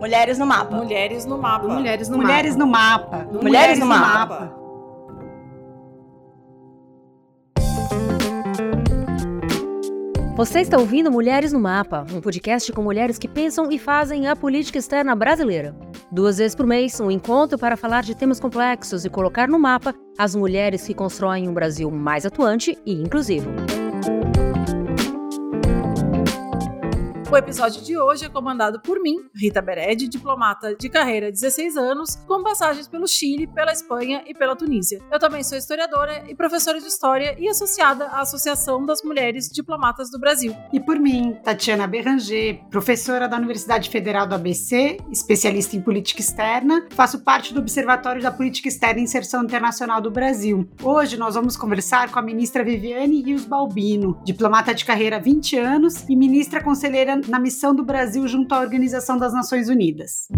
Mulheres no mapa. Mulheres no mapa. Mulheres no Mulheres mapa. no mapa. Mulheres no mapa. Você está ouvindo Mulheres no Mapa, um podcast com mulheres que pensam e fazem a política externa brasileira. Duas vezes por mês, um encontro para falar de temas complexos e colocar no mapa as mulheres que constroem um Brasil mais atuante e inclusivo. O episódio de hoje é comandado por mim, Rita Bered, diplomata de carreira 16 anos, com passagens pelo Chile, pela Espanha e pela Tunísia. Eu também sou historiadora e professora de história e associada à Associação das Mulheres Diplomatas do Brasil. E por mim, Tatiana Berranger, professora da Universidade Federal do ABC, especialista em política externa, faço parte do Observatório da Política Externa e Inserção Internacional do Brasil. Hoje nós vamos conversar com a ministra Viviane Rios Balbino, diplomata de carreira há 20 anos e ministra conselheira na missão do Brasil junto à Organização das Nações Unidas.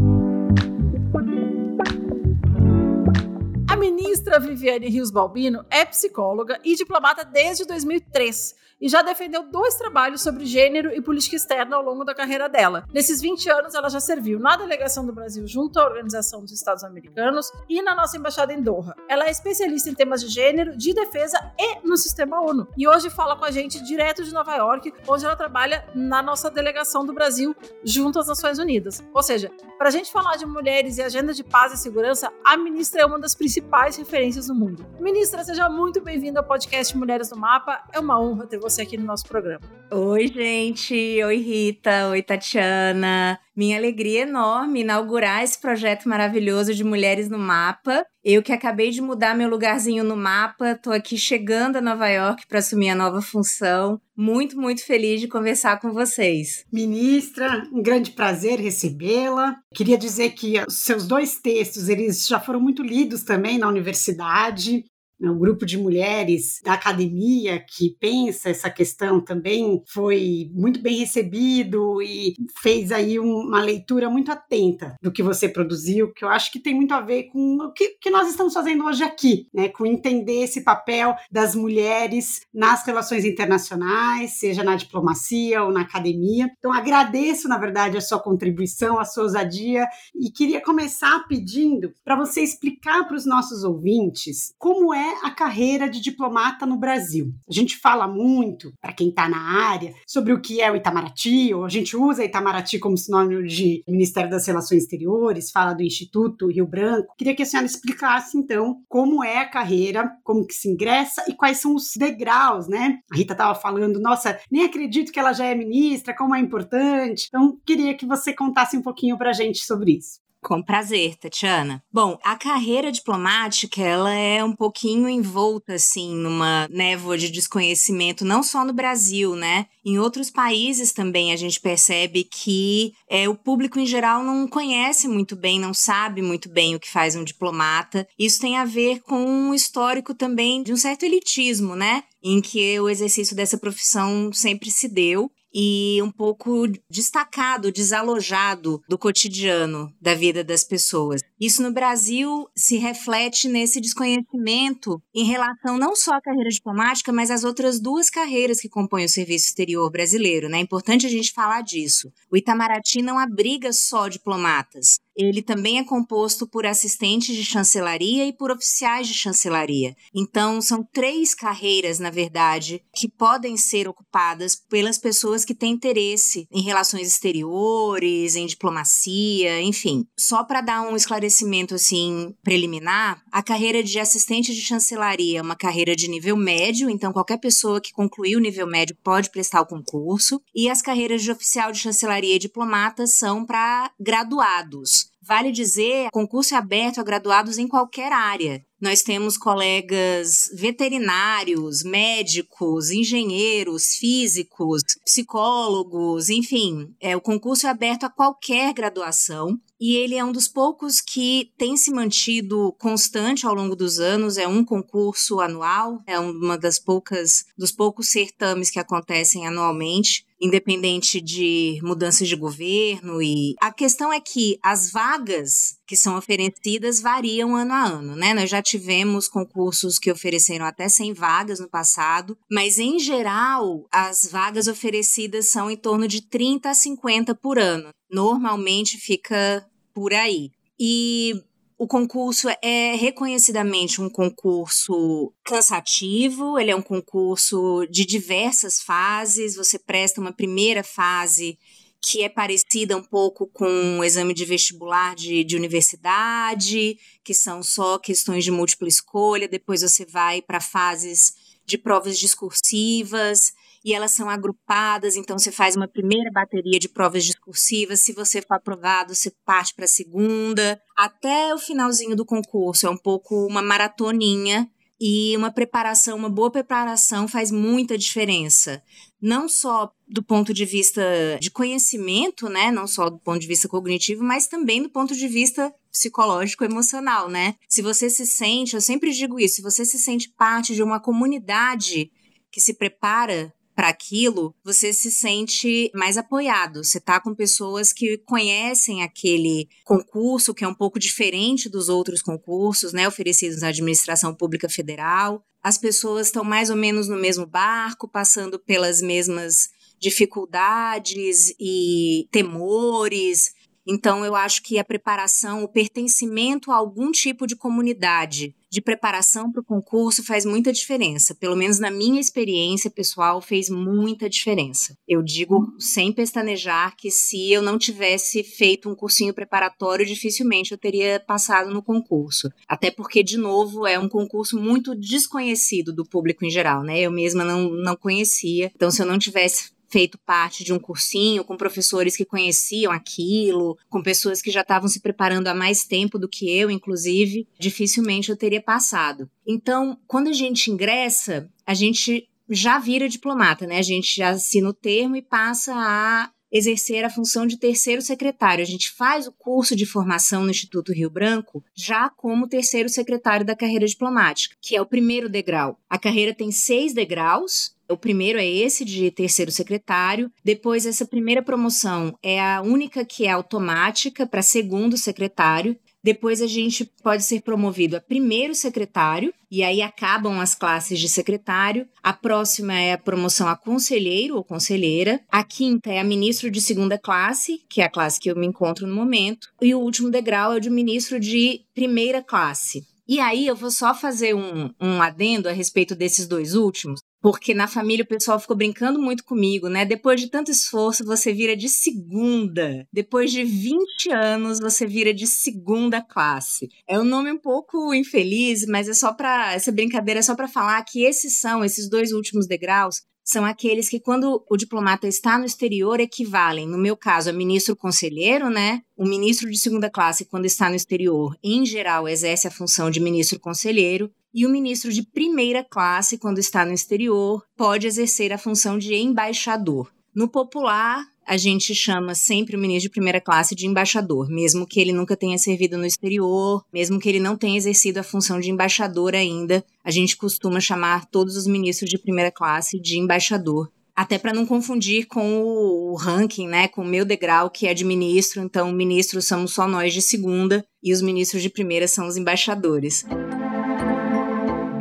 Ministra Viviane Rios Balbino é psicóloga e diplomata desde 2003 e já defendeu dois trabalhos sobre gênero e política externa ao longo da carreira dela. Nesses 20 anos, ela já serviu na delegação do Brasil junto à Organização dos Estados Americanos e na nossa embaixada em Doha. Ela é especialista em temas de gênero, de defesa e no sistema ONU. E hoje fala com a gente direto de Nova York, onde ela trabalha na nossa delegação do Brasil junto às Nações Unidas. Ou seja, para a gente falar de mulheres e agenda de paz e segurança, a ministra é uma das principais referências no mundo. Ministra, seja muito bem-vinda ao podcast Mulheres no Mapa. É uma honra ter você aqui no nosso programa. Oi, gente. Oi, Rita. Oi, Tatiana. Minha alegria enorme inaugurar esse projeto maravilhoso de Mulheres no Mapa. Eu que acabei de mudar meu lugarzinho no mapa, tô aqui chegando a Nova York para assumir a nova função. Muito, muito feliz de conversar com vocês. Ministra, um grande prazer recebê-la. Queria dizer que os seus dois textos, eles já foram muito lidos também na universidade um grupo de mulheres da academia que pensa essa questão também foi muito bem recebido e fez aí uma leitura muito atenta do que você produziu, que eu acho que tem muito a ver com o que, que nós estamos fazendo hoje aqui, né? Com entender esse papel das mulheres nas relações internacionais, seja na diplomacia ou na academia. Então, agradeço, na verdade, a sua contribuição, a sua ousadia e queria começar pedindo para você explicar para os nossos ouvintes como é a carreira de diplomata no Brasil. A gente fala muito, para quem está na área, sobre o que é o Itamaraty, ou a gente usa Itamaraty como sinônimo de Ministério das Relações Exteriores, fala do Instituto Rio Branco. Queria que a senhora explicasse, então, como é a carreira, como que se ingressa e quais são os degraus, né? A Rita estava falando, nossa, nem acredito que ela já é ministra, como é importante. Então, queria que você contasse um pouquinho para a gente sobre isso. Com prazer, Tatiana. Bom, a carreira diplomática, ela é um pouquinho envolta, assim, numa névoa de desconhecimento, não só no Brasil, né? Em outros países também a gente percebe que é, o público em geral não conhece muito bem, não sabe muito bem o que faz um diplomata. Isso tem a ver com um histórico também de um certo elitismo, né? Em que o exercício dessa profissão sempre se deu e um pouco destacado, desalojado do cotidiano da vida das pessoas. Isso no Brasil se reflete nesse desconhecimento em relação não só à carreira diplomática, mas às outras duas carreiras que compõem o serviço exterior brasileiro. Né? É importante a gente falar disso. O Itamaraty não abriga só diplomatas. Ele também é composto por assistentes de chancelaria e por oficiais de chancelaria. Então, são três carreiras, na verdade, que podem ser ocupadas pelas pessoas que têm interesse em relações exteriores, em diplomacia, enfim. Só para dar um esclarecimento assim preliminar, a carreira de assistente de chancelaria é uma carreira de nível médio, então qualquer pessoa que concluiu o nível médio pode prestar o concurso, e as carreiras de oficial de chancelaria e diplomata são para graduados. Vale dizer, concurso é aberto a graduados em qualquer área. Nós temos colegas veterinários, médicos, engenheiros, físicos, psicólogos, enfim, é, o concurso é aberto a qualquer graduação e ele é um dos poucos que tem se mantido constante ao longo dos anos. É um concurso anual, é uma das poucas dos poucos certames que acontecem anualmente independente de mudanças de governo e a questão é que as vagas que são oferecidas variam ano a ano, né? Nós já tivemos concursos que ofereceram até 100 vagas no passado, mas em geral as vagas oferecidas são em torno de 30 a 50 por ano. Normalmente fica por aí. E o concurso é reconhecidamente um concurso cansativo, ele é um concurso de diversas fases. Você presta uma primeira fase que é parecida um pouco com o exame de vestibular de, de universidade, que são só questões de múltipla escolha. Depois você vai para fases de provas discursivas e elas são agrupadas, então você faz uma primeira bateria de provas discursivas, se você for aprovado, você parte para a segunda, até o finalzinho do concurso, é um pouco uma maratoninha e uma preparação, uma boa preparação faz muita diferença. Não só do ponto de vista de conhecimento, né? Não só do ponto de vista cognitivo, mas também do ponto de vista psicológico, emocional, né? Se você se sente, eu sempre digo isso, se você se sente parte de uma comunidade que se prepara para aquilo, você se sente mais apoiado. Você está com pessoas que conhecem aquele concurso, que é um pouco diferente dos outros concursos, né, oferecidos na administração pública federal. As pessoas estão mais ou menos no mesmo barco, passando pelas mesmas dificuldades e temores. Então, eu acho que a preparação, o pertencimento a algum tipo de comunidade de preparação para o concurso faz muita diferença. Pelo menos na minha experiência pessoal, fez muita diferença. Eu digo sem pestanejar que se eu não tivesse feito um cursinho preparatório, dificilmente eu teria passado no concurso. Até porque, de novo, é um concurso muito desconhecido do público em geral, né? Eu mesma não, não conhecia. Então, se eu não tivesse feito parte de um cursinho com professores que conheciam aquilo, com pessoas que já estavam se preparando há mais tempo do que eu, inclusive, dificilmente eu teria passado. Então, quando a gente ingressa, a gente já vira diplomata, né? A gente já assina o termo e passa a exercer a função de terceiro secretário. A gente faz o curso de formação no Instituto Rio Branco já como terceiro secretário da carreira diplomática, que é o primeiro degrau. A carreira tem seis degraus, o primeiro é esse de terceiro secretário. Depois, essa primeira promoção é a única que é automática para segundo secretário. Depois a gente pode ser promovido a primeiro secretário, e aí acabam as classes de secretário. A próxima é a promoção a conselheiro ou conselheira. A quinta é a ministro de segunda classe, que é a classe que eu me encontro no momento. E o último degrau é o de ministro de primeira classe. E aí eu vou só fazer um, um adendo a respeito desses dois últimos, porque na família o pessoal ficou brincando muito comigo, né? Depois de tanto esforço, você vira de segunda. Depois de 20 anos, você vira de segunda classe. É um nome um pouco infeliz, mas é só para essa brincadeira é só para falar que esses são esses dois últimos degraus são aqueles que, quando o diplomata está no exterior, equivalem, no meu caso, a ministro conselheiro, né? O ministro de segunda classe, quando está no exterior, em geral, exerce a função de ministro conselheiro. E o ministro de primeira classe, quando está no exterior, pode exercer a função de embaixador. No popular, a gente chama sempre o ministro de primeira classe de embaixador, mesmo que ele nunca tenha servido no exterior, mesmo que ele não tenha exercido a função de embaixador ainda, a gente costuma chamar todos os ministros de primeira classe de embaixador. Até para não confundir com o ranking, né, com o meu degrau, que é de ministro, então ministros somos só nós de segunda e os ministros de primeira são os embaixadores.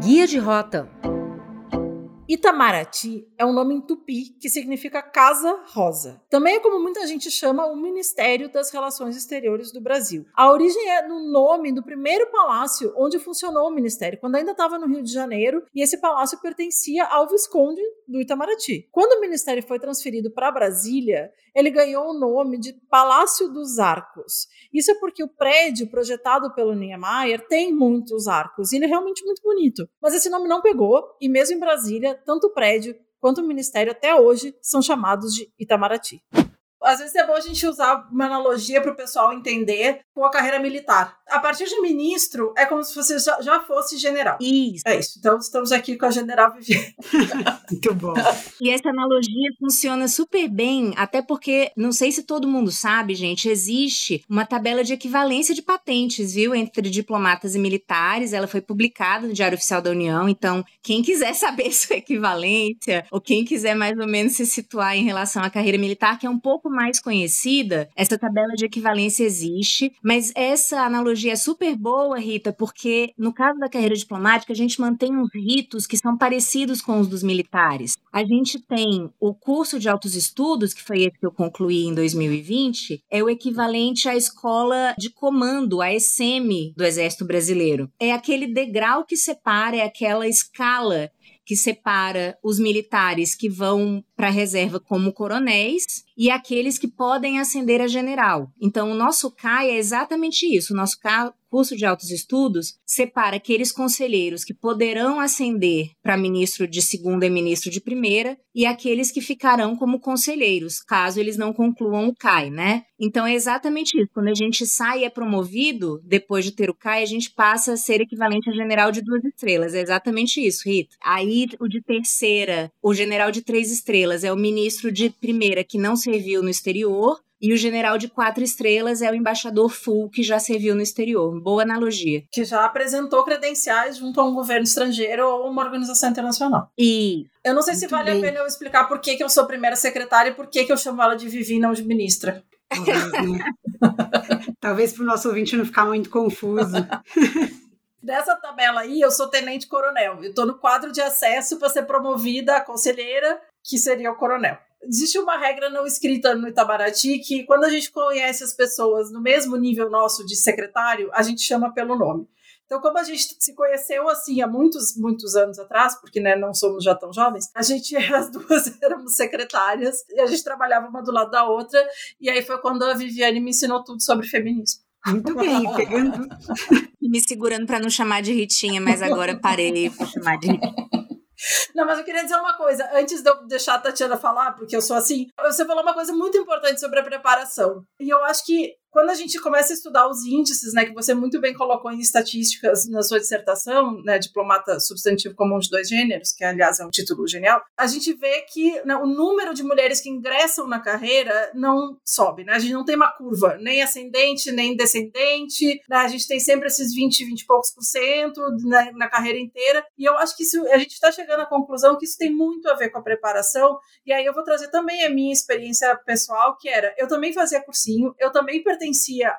Guia de Rota Itamaraty é um nome em tupi que significa Casa Rosa. Também é como muita gente chama o Ministério das Relações Exteriores do Brasil. A origem é no nome do primeiro palácio onde funcionou o ministério, quando ainda estava no Rio de Janeiro, e esse palácio pertencia ao Visconde do Itamaraty. Quando o ministério foi transferido para Brasília, ele ganhou o nome de Palácio dos Arcos. Isso é porque o prédio projetado pelo Niemeyer tem muitos arcos, e ele é realmente muito bonito. Mas esse nome não pegou, e mesmo em Brasília, tanto o prédio quanto o ministério até hoje são chamados de Itamaraty. Às vezes é bom a gente usar uma analogia para o pessoal entender com a carreira militar. A partir de ministro, é como se você já, já fosse general. Isso. É isso. Então, estamos aqui com a general Viviane. Muito bom. E essa analogia funciona super bem, até porque, não sei se todo mundo sabe, gente, existe uma tabela de equivalência de patentes, viu, entre diplomatas e militares. Ela foi publicada no Diário Oficial da União. Então, quem quiser saber sua equivalência, ou quem quiser mais ou menos se situar em relação à carreira militar, que é um pouco mais conhecida, essa tabela de equivalência existe, mas essa analogia é super boa, Rita, porque no caso da carreira diplomática, a gente mantém uns ritos que são parecidos com os dos militares. A gente tem o curso de altos estudos, que foi esse que eu concluí em 2020, é o equivalente à escola de comando, a ESEMI do Exército Brasileiro. É aquele degrau que separa, é aquela escala que separa os militares que vão para a reserva como coronéis e aqueles que podem ascender a general. Então, o nosso CAI é exatamente isso. O nosso curso de altos estudos separa aqueles conselheiros que poderão ascender para ministro de segunda e ministro de primeira e aqueles que ficarão como conselheiros, caso eles não concluam o CAI, né? Então, é exatamente isso. Quando a gente sai e é promovido, depois de ter o CAI, a gente passa a ser equivalente a general de duas estrelas. É exatamente isso, Rita. Aí, o de terceira, o general de três estrelas é o ministro de primeira que não serviu no exterior, e o general de quatro estrelas é o embaixador full que já serviu no exterior. Boa analogia. Que já apresentou credenciais junto a um governo estrangeiro ou uma organização internacional. E. Eu não sei se vale bem. a pena eu explicar por que, que eu sou primeira secretária e por que, que eu chamo ela de Vivi não de ministra. Talvez para o nosso ouvinte não ficar muito confuso. Dessa tabela aí, eu sou tenente coronel. Eu estou no quadro de acesso para ser promovida a conselheira que seria o coronel. Existe uma regra não escrita no Itabaraty que quando a gente conhece as pessoas no mesmo nível nosso de secretário, a gente chama pelo nome. Então, como a gente se conheceu assim há muitos, muitos anos atrás, porque né, não somos já tão jovens, a gente, as duas éramos secretárias e a gente trabalhava uma do lado da outra. E aí foi quando a Viviane me ensinou tudo sobre feminismo. Muito bem, pegando. me segurando para não chamar de Ritinha, mas agora parei para chamar de Ritinha. Não, mas eu queria dizer uma coisa, antes de eu deixar a Tatiana falar, porque eu sou assim, você falou uma coisa muito importante sobre a preparação. E eu acho que quando a gente começa a estudar os índices, né, que você muito bem colocou em estatísticas na sua dissertação, né, diplomata substantivo comum de dois gêneros, que aliás é um título genial, a gente vê que né, o número de mulheres que ingressam na carreira não sobe, né? A gente não tem uma curva, nem ascendente, nem descendente, né? A gente tem sempre esses 20, 20 e poucos por cento né, na carreira inteira, e eu acho que isso, a gente está chegando à conclusão que isso tem muito a ver com a preparação, e aí eu vou trazer também a minha experiência pessoal, que era, eu também fazia cursinho, eu também pertencia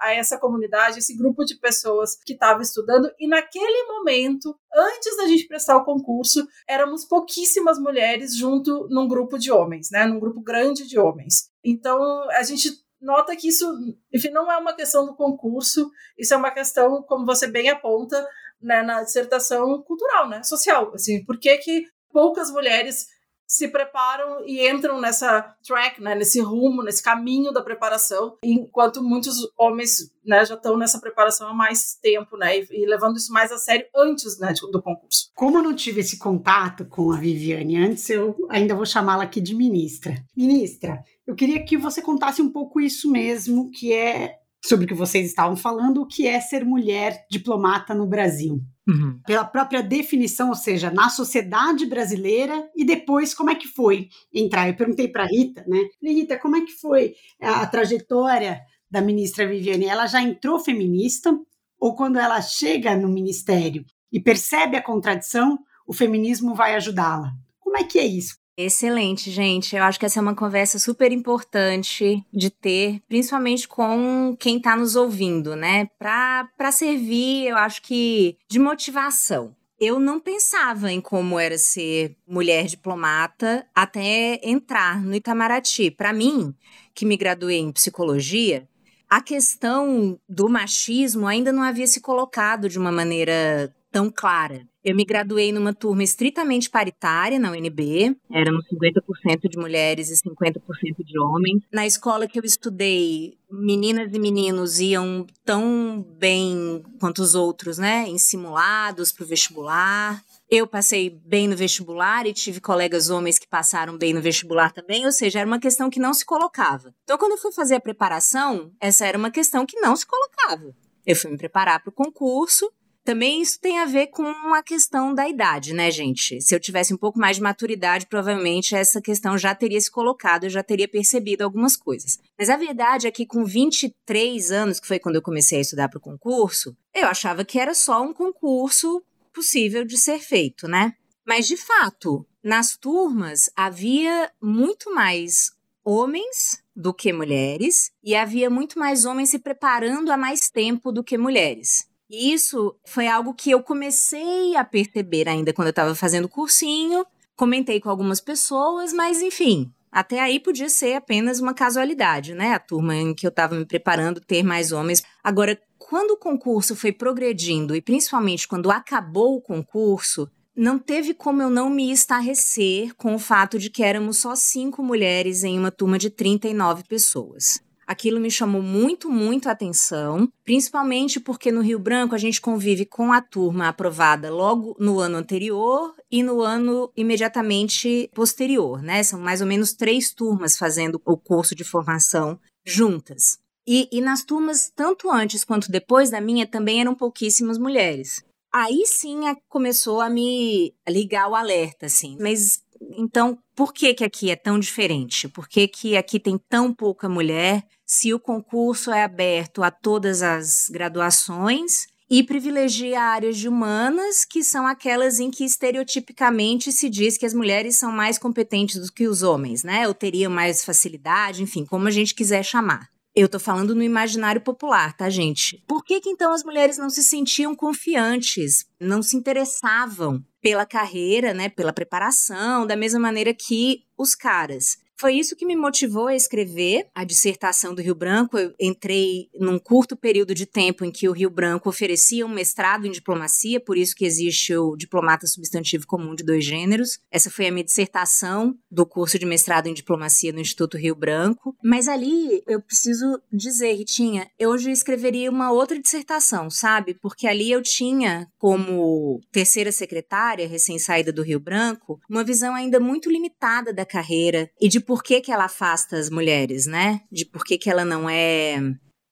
a essa comunidade, esse grupo de pessoas que estava estudando, e naquele momento, antes da gente prestar o concurso, éramos pouquíssimas mulheres junto num grupo de homens, né? Num grupo grande de homens. Então, a gente nota que isso, enfim, não é uma questão do concurso, isso é uma questão, como você bem aponta, né, na dissertação cultural, né, social, assim, por que que poucas mulheres se preparam e entram nessa track, né, nesse rumo, nesse caminho da preparação, enquanto muitos homens né, já estão nessa preparação há mais tempo, né, e, e levando isso mais a sério antes né, do concurso. Como eu não tive esse contato com a Viviane antes, eu ainda vou chamá-la aqui de ministra. Ministra, eu queria que você contasse um pouco isso mesmo, que é sobre o que vocês estavam falando, o que é ser mulher diplomata no Brasil. Uhum. Pela própria definição, ou seja, na sociedade brasileira e depois como é que foi entrar. Eu perguntei para Rita, né? Rita, como é que foi a trajetória da ministra Viviane? Ela já entrou feminista ou quando ela chega no ministério e percebe a contradição, o feminismo vai ajudá-la? Como é que é isso? Excelente, gente. Eu acho que essa é uma conversa super importante de ter, principalmente com quem está nos ouvindo, né? Para servir, eu acho que de motivação. Eu não pensava em como era ser mulher diplomata até entrar no Itamaraty. Para mim, que me graduei em psicologia, a questão do machismo ainda não havia se colocado de uma maneira tão clara. Eu me graduei numa turma estritamente paritária na UNB, éramos 50% de mulheres e 50% de homens. Na escola que eu estudei, meninas e meninos iam tão bem quanto os outros, né, em simulados para o vestibular. Eu passei bem no vestibular e tive colegas homens que passaram bem no vestibular também, ou seja, era uma questão que não se colocava. Então, quando eu fui fazer a preparação, essa era uma questão que não se colocava. Eu fui me preparar para o concurso também isso tem a ver com a questão da idade, né, gente? Se eu tivesse um pouco mais de maturidade, provavelmente essa questão já teria se colocado, eu já teria percebido algumas coisas. Mas a verdade é que com 23 anos, que foi quando eu comecei a estudar para o concurso, eu achava que era só um concurso possível de ser feito, né? Mas de fato, nas turmas havia muito mais homens do que mulheres e havia muito mais homens se preparando há mais tempo do que mulheres. E isso foi algo que eu comecei a perceber ainda quando eu estava fazendo cursinho. Comentei com algumas pessoas, mas enfim, até aí podia ser apenas uma casualidade, né? A turma em que eu estava me preparando ter mais homens. Agora, quando o concurso foi progredindo e principalmente quando acabou o concurso, não teve como eu não me estarrecer com o fato de que éramos só cinco mulheres em uma turma de 39 pessoas. Aquilo me chamou muito, muito a atenção, principalmente porque no Rio Branco a gente convive com a turma aprovada logo no ano anterior e no ano imediatamente posterior, né? São mais ou menos três turmas fazendo o curso de formação juntas. E, e nas turmas, tanto antes quanto depois da minha, também eram pouquíssimas mulheres. Aí sim começou a me ligar o alerta, assim. Mas então, por que que aqui é tão diferente? Por que que aqui tem tão pouca mulher? Se o concurso é aberto a todas as graduações e privilegia áreas de humanas, que são aquelas em que estereotipicamente se diz que as mulheres são mais competentes do que os homens, né? Ou teriam mais facilidade, enfim, como a gente quiser chamar. Eu tô falando no imaginário popular, tá, gente? Por que, que então as mulheres não se sentiam confiantes, não se interessavam pela carreira, né, pela preparação, da mesma maneira que os caras? Foi isso que me motivou a escrever a dissertação do Rio Branco. Eu entrei num curto período de tempo em que o Rio Branco oferecia um mestrado em diplomacia, por isso que existe o diplomata substantivo comum de dois gêneros. Essa foi a minha dissertação do curso de mestrado em diplomacia no Instituto Rio Branco. Mas ali eu preciso dizer, Ritinha, eu hoje escreveria uma outra dissertação, sabe? Porque ali eu tinha, como terceira secretária, recém-saída do Rio Branco, uma visão ainda muito limitada da carreira e de por que, que ela afasta as mulheres, né? De por que, que ela não é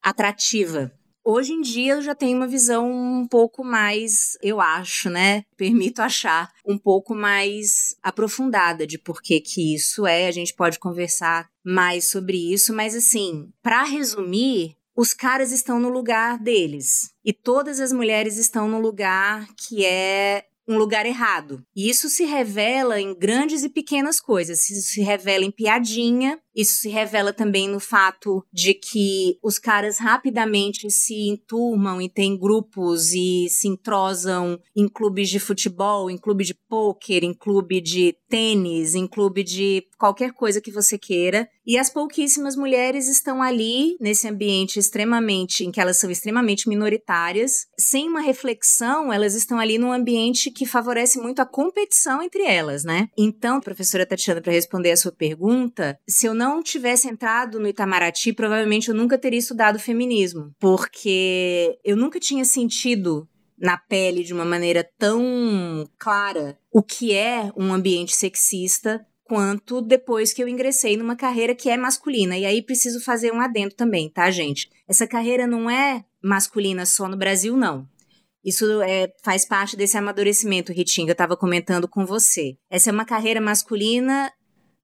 atrativa. Hoje em dia eu já tenho uma visão um pouco mais, eu acho, né? Permito achar, um pouco mais aprofundada de por que, que isso é. A gente pode conversar mais sobre isso, mas assim, para resumir, os caras estão no lugar deles e todas as mulheres estão no lugar que é um lugar errado. E isso se revela em grandes e pequenas coisas. Isso se revela em piadinha, isso se revela também no fato de que os caras rapidamente se enturmam e têm grupos e se entrosam em clubes de futebol, em clube de pôquer, em clube de tênis, em clube de qualquer coisa que você queira. E as pouquíssimas mulheres estão ali nesse ambiente extremamente em que elas são extremamente minoritárias, sem uma reflexão, elas estão ali num ambiente que favorece muito a competição entre elas, né? Então, professora Tatiana, para responder a sua pergunta, se eu não tivesse entrado no Itamaraty, provavelmente eu nunca teria estudado feminismo, porque eu nunca tinha sentido na pele de uma maneira tão clara o que é um ambiente sexista quanto depois que eu ingressei numa carreira que é masculina. E aí preciso fazer um adendo também, tá, gente? Essa carreira não é masculina só no Brasil, não. Isso é, faz parte desse amadurecimento, Ritinho, eu estava comentando com você. Essa é uma carreira masculina,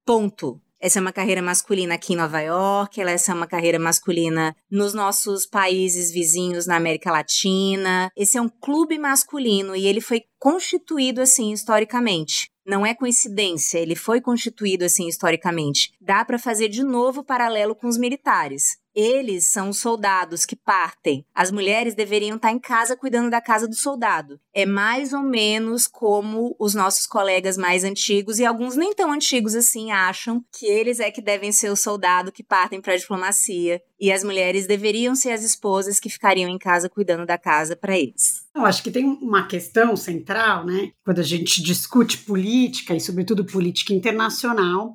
ponto. Essa é uma carreira masculina aqui em Nova York, essa é uma carreira masculina nos nossos países vizinhos na América Latina. Esse é um clube masculino e ele foi constituído assim historicamente. Não é coincidência, ele foi constituído assim historicamente. Dá para fazer de novo paralelo com os militares. Eles são os soldados que partem. As mulheres deveriam estar em casa cuidando da casa do soldado. É mais ou menos como os nossos colegas mais antigos, e alguns nem tão antigos assim, acham que eles é que devem ser o soldado que partem para a diplomacia. E as mulheres deveriam ser as esposas que ficariam em casa cuidando da casa para eles. Eu acho que tem uma questão central, né? Quando a gente discute política e, sobretudo, política internacional,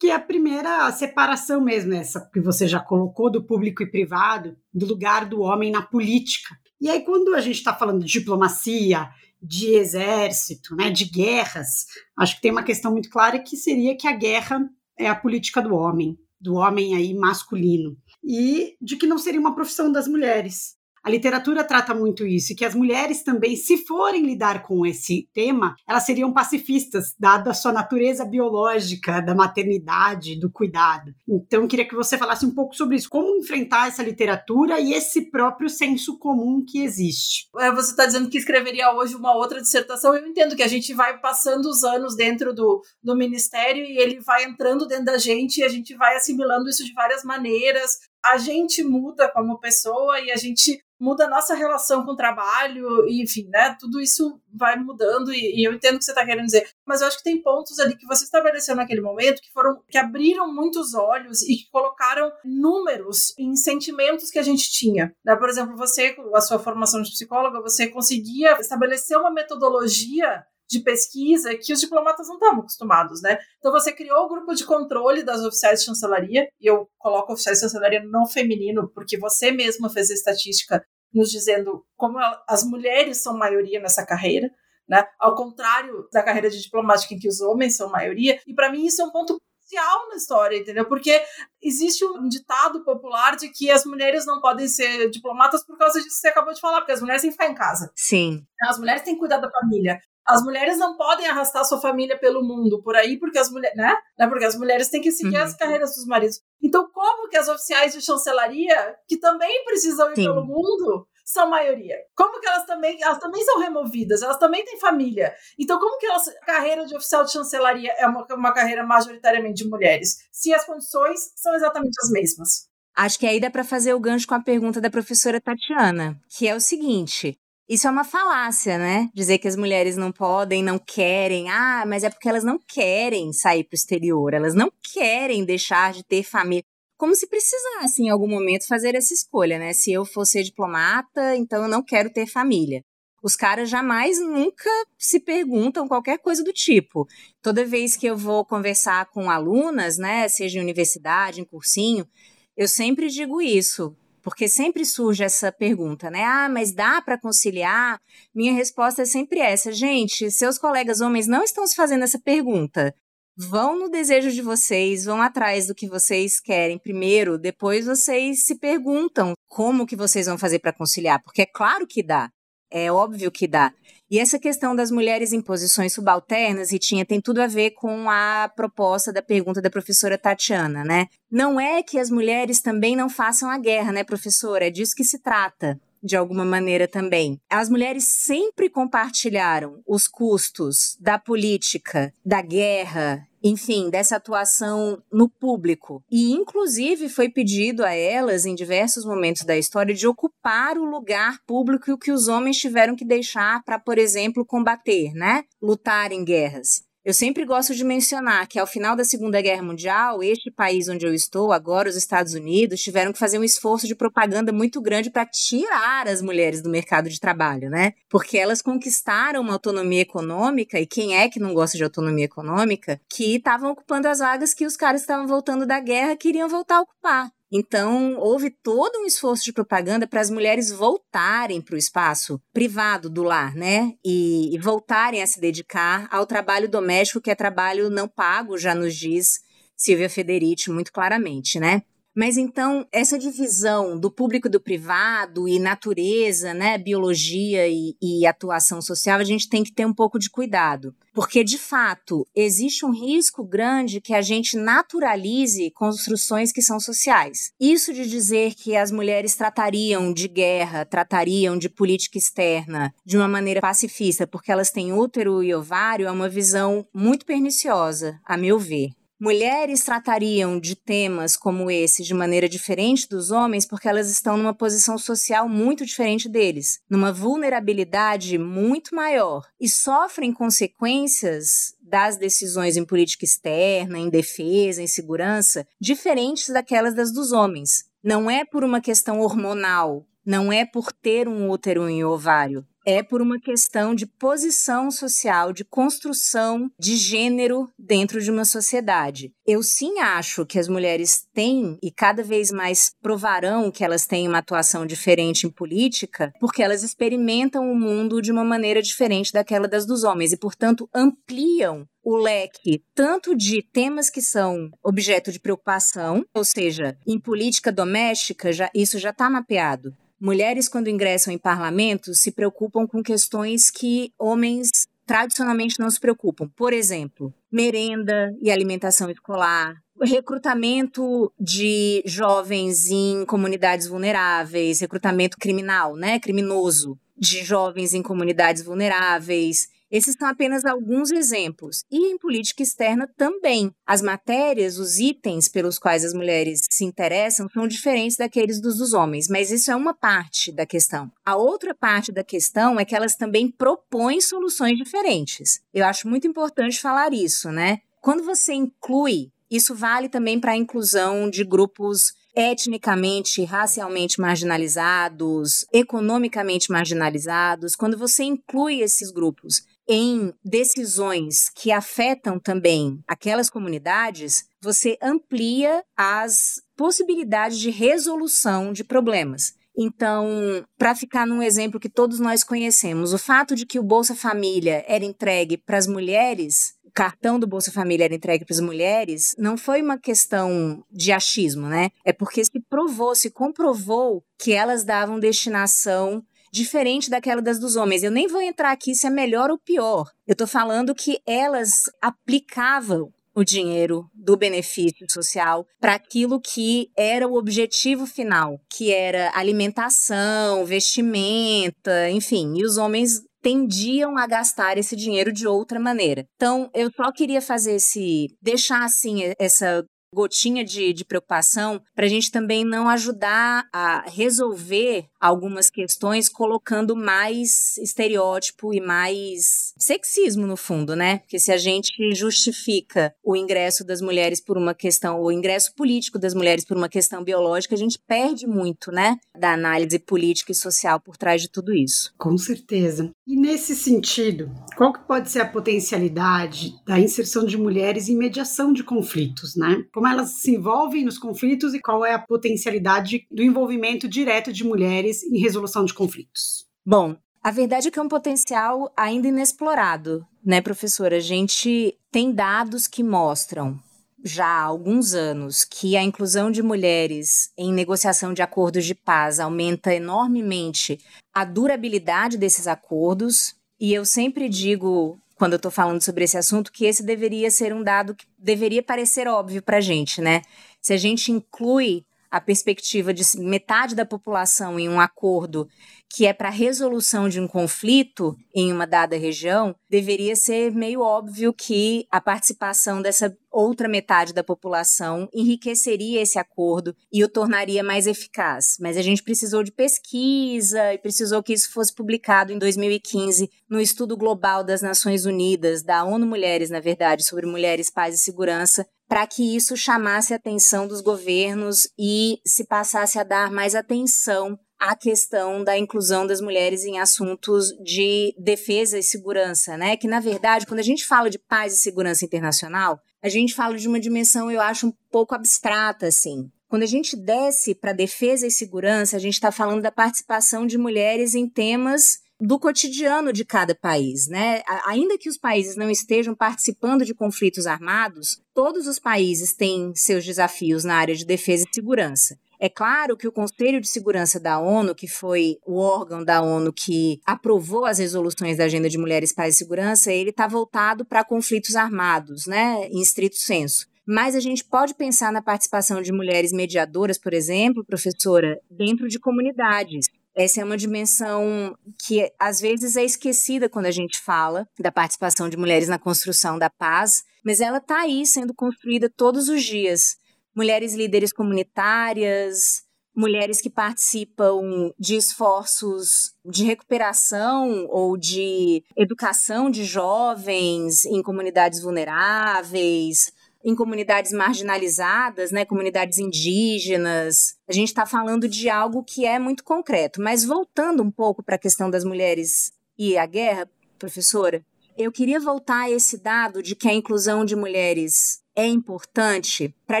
que é a primeira separação mesmo, essa que você já colocou do público e privado, do lugar do homem na política. E aí, quando a gente está falando de diplomacia, de exército, né, de guerras, acho que tem uma questão muito clara que seria que a guerra é a política do homem, do homem aí masculino, e de que não seria uma profissão das mulheres. A literatura trata muito isso, e que as mulheres também, se forem lidar com esse tema, elas seriam pacifistas, dada a sua natureza biológica da maternidade, do cuidado. Então, queria que você falasse um pouco sobre isso, como enfrentar essa literatura e esse próprio senso comum que existe. É, você está dizendo que escreveria hoje uma outra dissertação, eu entendo que a gente vai passando os anos dentro do, do ministério e ele vai entrando dentro da gente e a gente vai assimilando isso de várias maneiras, a gente muda como pessoa e a gente muda a nossa relação com o trabalho, e, enfim, né? Tudo isso vai mudando e, e eu entendo o que você está querendo dizer. Mas eu acho que tem pontos ali que você estabeleceu naquele momento que foram que abriram muitos olhos e que colocaram números em sentimentos que a gente tinha. Né? Por exemplo, você, com a sua formação de psicóloga, você conseguia estabelecer uma metodologia de pesquisa que os diplomatas não estavam acostumados, né? Então você criou o grupo de controle das oficiais de chancelaria, e eu coloco oficiais de chancelaria no feminino, porque você mesma fez a estatística nos dizendo como as mulheres são maioria nessa carreira, né? Ao contrário da carreira de diplomática em que os homens são maioria, e para mim isso é um ponto crucial na história, entendeu? Porque existe um ditado popular de que as mulheres não podem ser diplomatas por causa disso que você acabou de falar, porque as mulheres têm que ficar em casa. Sim. As mulheres têm que cuidar da família. As mulheres não podem arrastar sua família pelo mundo por aí, porque as mulheres, né? né? Porque as mulheres têm que seguir uhum. as carreiras dos maridos. Então, como que as oficiais de chancelaria, que também precisam ir Sim. pelo mundo, são maioria? Como que elas também, elas também são removidas, elas também têm família. Então, como que elas, a carreira de oficial de chancelaria é uma, uma carreira majoritariamente de mulheres, se as condições são exatamente as mesmas? Acho que aí dá para fazer o gancho com a pergunta da professora Tatiana, que é o seguinte: isso é uma falácia, né? Dizer que as mulheres não podem, não querem. Ah, mas é porque elas não querem sair para o exterior, elas não querem deixar de ter família. Como se precisasse em algum momento fazer essa escolha, né? Se eu for ser diplomata, então eu não quero ter família. Os caras jamais nunca se perguntam qualquer coisa do tipo. Toda vez que eu vou conversar com alunas, né, seja em universidade, em cursinho, eu sempre digo isso porque sempre surge essa pergunta, né? Ah, mas dá para conciliar? Minha resposta é sempre essa, gente. Seus colegas homens não estão se fazendo essa pergunta. Vão no desejo de vocês, vão atrás do que vocês querem primeiro, depois vocês se perguntam como que vocês vão fazer para conciliar, porque é claro que dá. É óbvio que dá. E essa questão das mulheres em posições subalternas, Ritinha, tem tudo a ver com a proposta da pergunta da professora Tatiana, né? Não é que as mulheres também não façam a guerra, né, professora? É disso que se trata de alguma maneira também. As mulheres sempre compartilharam os custos da política, da guerra, enfim, dessa atuação no público. E, inclusive, foi pedido a elas, em diversos momentos da história, de ocupar o lugar público que os homens tiveram que deixar para, por exemplo, combater, né? Lutar em guerras. Eu sempre gosto de mencionar que ao final da Segunda Guerra Mundial, este país onde eu estou, agora os Estados Unidos, tiveram que fazer um esforço de propaganda muito grande para tirar as mulheres do mercado de trabalho, né? Porque elas conquistaram uma autonomia econômica, e quem é que não gosta de autonomia econômica, que estavam ocupando as vagas que os caras estavam voltando da guerra queriam voltar a ocupar. Então, houve todo um esforço de propaganda para as mulheres voltarem para o espaço privado do lar, né? E, e, voltarem a se dedicar ao trabalho doméstico, que é trabalho não pago, já nos diz Silvia Federici muito claramente, né? Mas então, essa divisão do público e do privado e natureza, né, biologia e, e, atuação social, a gente tem que ter um pouco de cuidado. Porque, de fato, existe um risco grande que a gente naturalize construções que são sociais. Isso de dizer que as mulheres tratariam de guerra, tratariam de política externa de uma maneira pacifista porque elas têm útero e ovário é uma visão muito perniciosa, a meu ver. Mulheres tratariam de temas como esse de maneira diferente dos homens porque elas estão numa posição social muito diferente deles, numa vulnerabilidade muito maior e sofrem consequências das decisões em política externa, em defesa, em segurança, diferentes daquelas das dos homens. Não é por uma questão hormonal, não é por ter um útero e um ovário, é por uma questão de posição social, de construção de gênero dentro de uma sociedade. Eu sim acho que as mulheres têm e cada vez mais provarão que elas têm uma atuação diferente em política, porque elas experimentam o mundo de uma maneira diferente daquela das dos homens e, portanto, ampliam o leque tanto de temas que são objeto de preocupação, ou seja, em política doméstica, já, isso já está mapeado. Mulheres, quando ingressam em parlamentos, se preocupam com questões que homens tradicionalmente não se preocupam. Por exemplo, merenda e alimentação escolar, recrutamento de jovens em comunidades vulneráveis, recrutamento criminal, né, criminoso de jovens em comunidades vulneráveis, esses são apenas alguns exemplos. E em política externa também. As matérias, os itens pelos quais as mulheres se interessam são diferentes daqueles dos, dos homens, mas isso é uma parte da questão. A outra parte da questão é que elas também propõem soluções diferentes. Eu acho muito importante falar isso, né? Quando você inclui, isso vale também para a inclusão de grupos etnicamente, racialmente marginalizados, economicamente marginalizados, quando você inclui esses grupos em decisões que afetam também aquelas comunidades, você amplia as possibilidades de resolução de problemas. Então, para ficar num exemplo que todos nós conhecemos, o fato de que o Bolsa Família era entregue para as mulheres, o cartão do Bolsa Família era entregue para as mulheres, não foi uma questão de achismo, né? É porque se provou, se comprovou que elas davam destinação diferente daquela das dos homens. Eu nem vou entrar aqui se é melhor ou pior. Eu estou falando que elas aplicavam o dinheiro do benefício social para aquilo que era o objetivo final, que era alimentação, vestimenta, enfim, e os homens tendiam a gastar esse dinheiro de outra maneira. Então, eu só queria fazer esse deixar assim essa gotinha de, de preocupação para a gente também não ajudar a resolver algumas questões colocando mais estereótipo e mais sexismo no fundo, né? Porque se a gente justifica o ingresso das mulheres por uma questão, o ingresso político das mulheres por uma questão biológica, a gente perde muito, né? Da análise política e social por trás de tudo isso. Com certeza. E nesse sentido, qual que pode ser a potencialidade da inserção de mulheres em mediação de conflitos, né? Como elas se envolvem nos conflitos e qual é a potencialidade do envolvimento direto de mulheres em resolução de conflitos? Bom, a verdade é que é um potencial ainda inexplorado, né, professora? A gente tem dados que mostram já há alguns anos que a inclusão de mulheres em negociação de acordos de paz aumenta enormemente a durabilidade desses acordos. E eu sempre digo, quando eu estou falando sobre esse assunto, que esse deveria ser um dado que deveria parecer óbvio para a gente, né? Se a gente inclui a perspectiva de metade da população em um acordo que é para resolução de um conflito em uma dada região, deveria ser meio óbvio que a participação dessa outra metade da população enriqueceria esse acordo e o tornaria mais eficaz. Mas a gente precisou de pesquisa e precisou que isso fosse publicado em 2015 no Estudo Global das Nações Unidas, da ONU Mulheres, na verdade, sobre mulheres, paz e segurança, para que isso chamasse a atenção dos governos e se passasse a dar mais atenção à questão da inclusão das mulheres em assuntos de defesa e segurança, né? Que na verdade, quando a gente fala de paz e segurança internacional, a gente fala de uma dimensão, eu acho, um pouco abstrata, assim. Quando a gente desce para defesa e segurança, a gente está falando da participação de mulheres em temas do cotidiano de cada país, né? Ainda que os países não estejam participando de conflitos armados, todos os países têm seus desafios na área de defesa e segurança. É claro que o Conselho de Segurança da ONU, que foi o órgão da ONU que aprovou as resoluções da Agenda de Mulheres, Paz e Segurança, ele está voltado para conflitos armados, né, em estrito senso. Mas a gente pode pensar na participação de mulheres mediadoras, por exemplo, professora, dentro de comunidades. Essa é uma dimensão que às vezes é esquecida quando a gente fala da participação de mulheres na construção da paz, mas ela está aí sendo construída todos os dias. Mulheres líderes comunitárias, mulheres que participam de esforços de recuperação ou de educação de jovens em comunidades vulneráveis, em comunidades marginalizadas, né, comunidades indígenas. A gente está falando de algo que é muito concreto. Mas voltando um pouco para a questão das mulheres e a guerra, professora, eu queria voltar a esse dado de que a inclusão de mulheres é importante para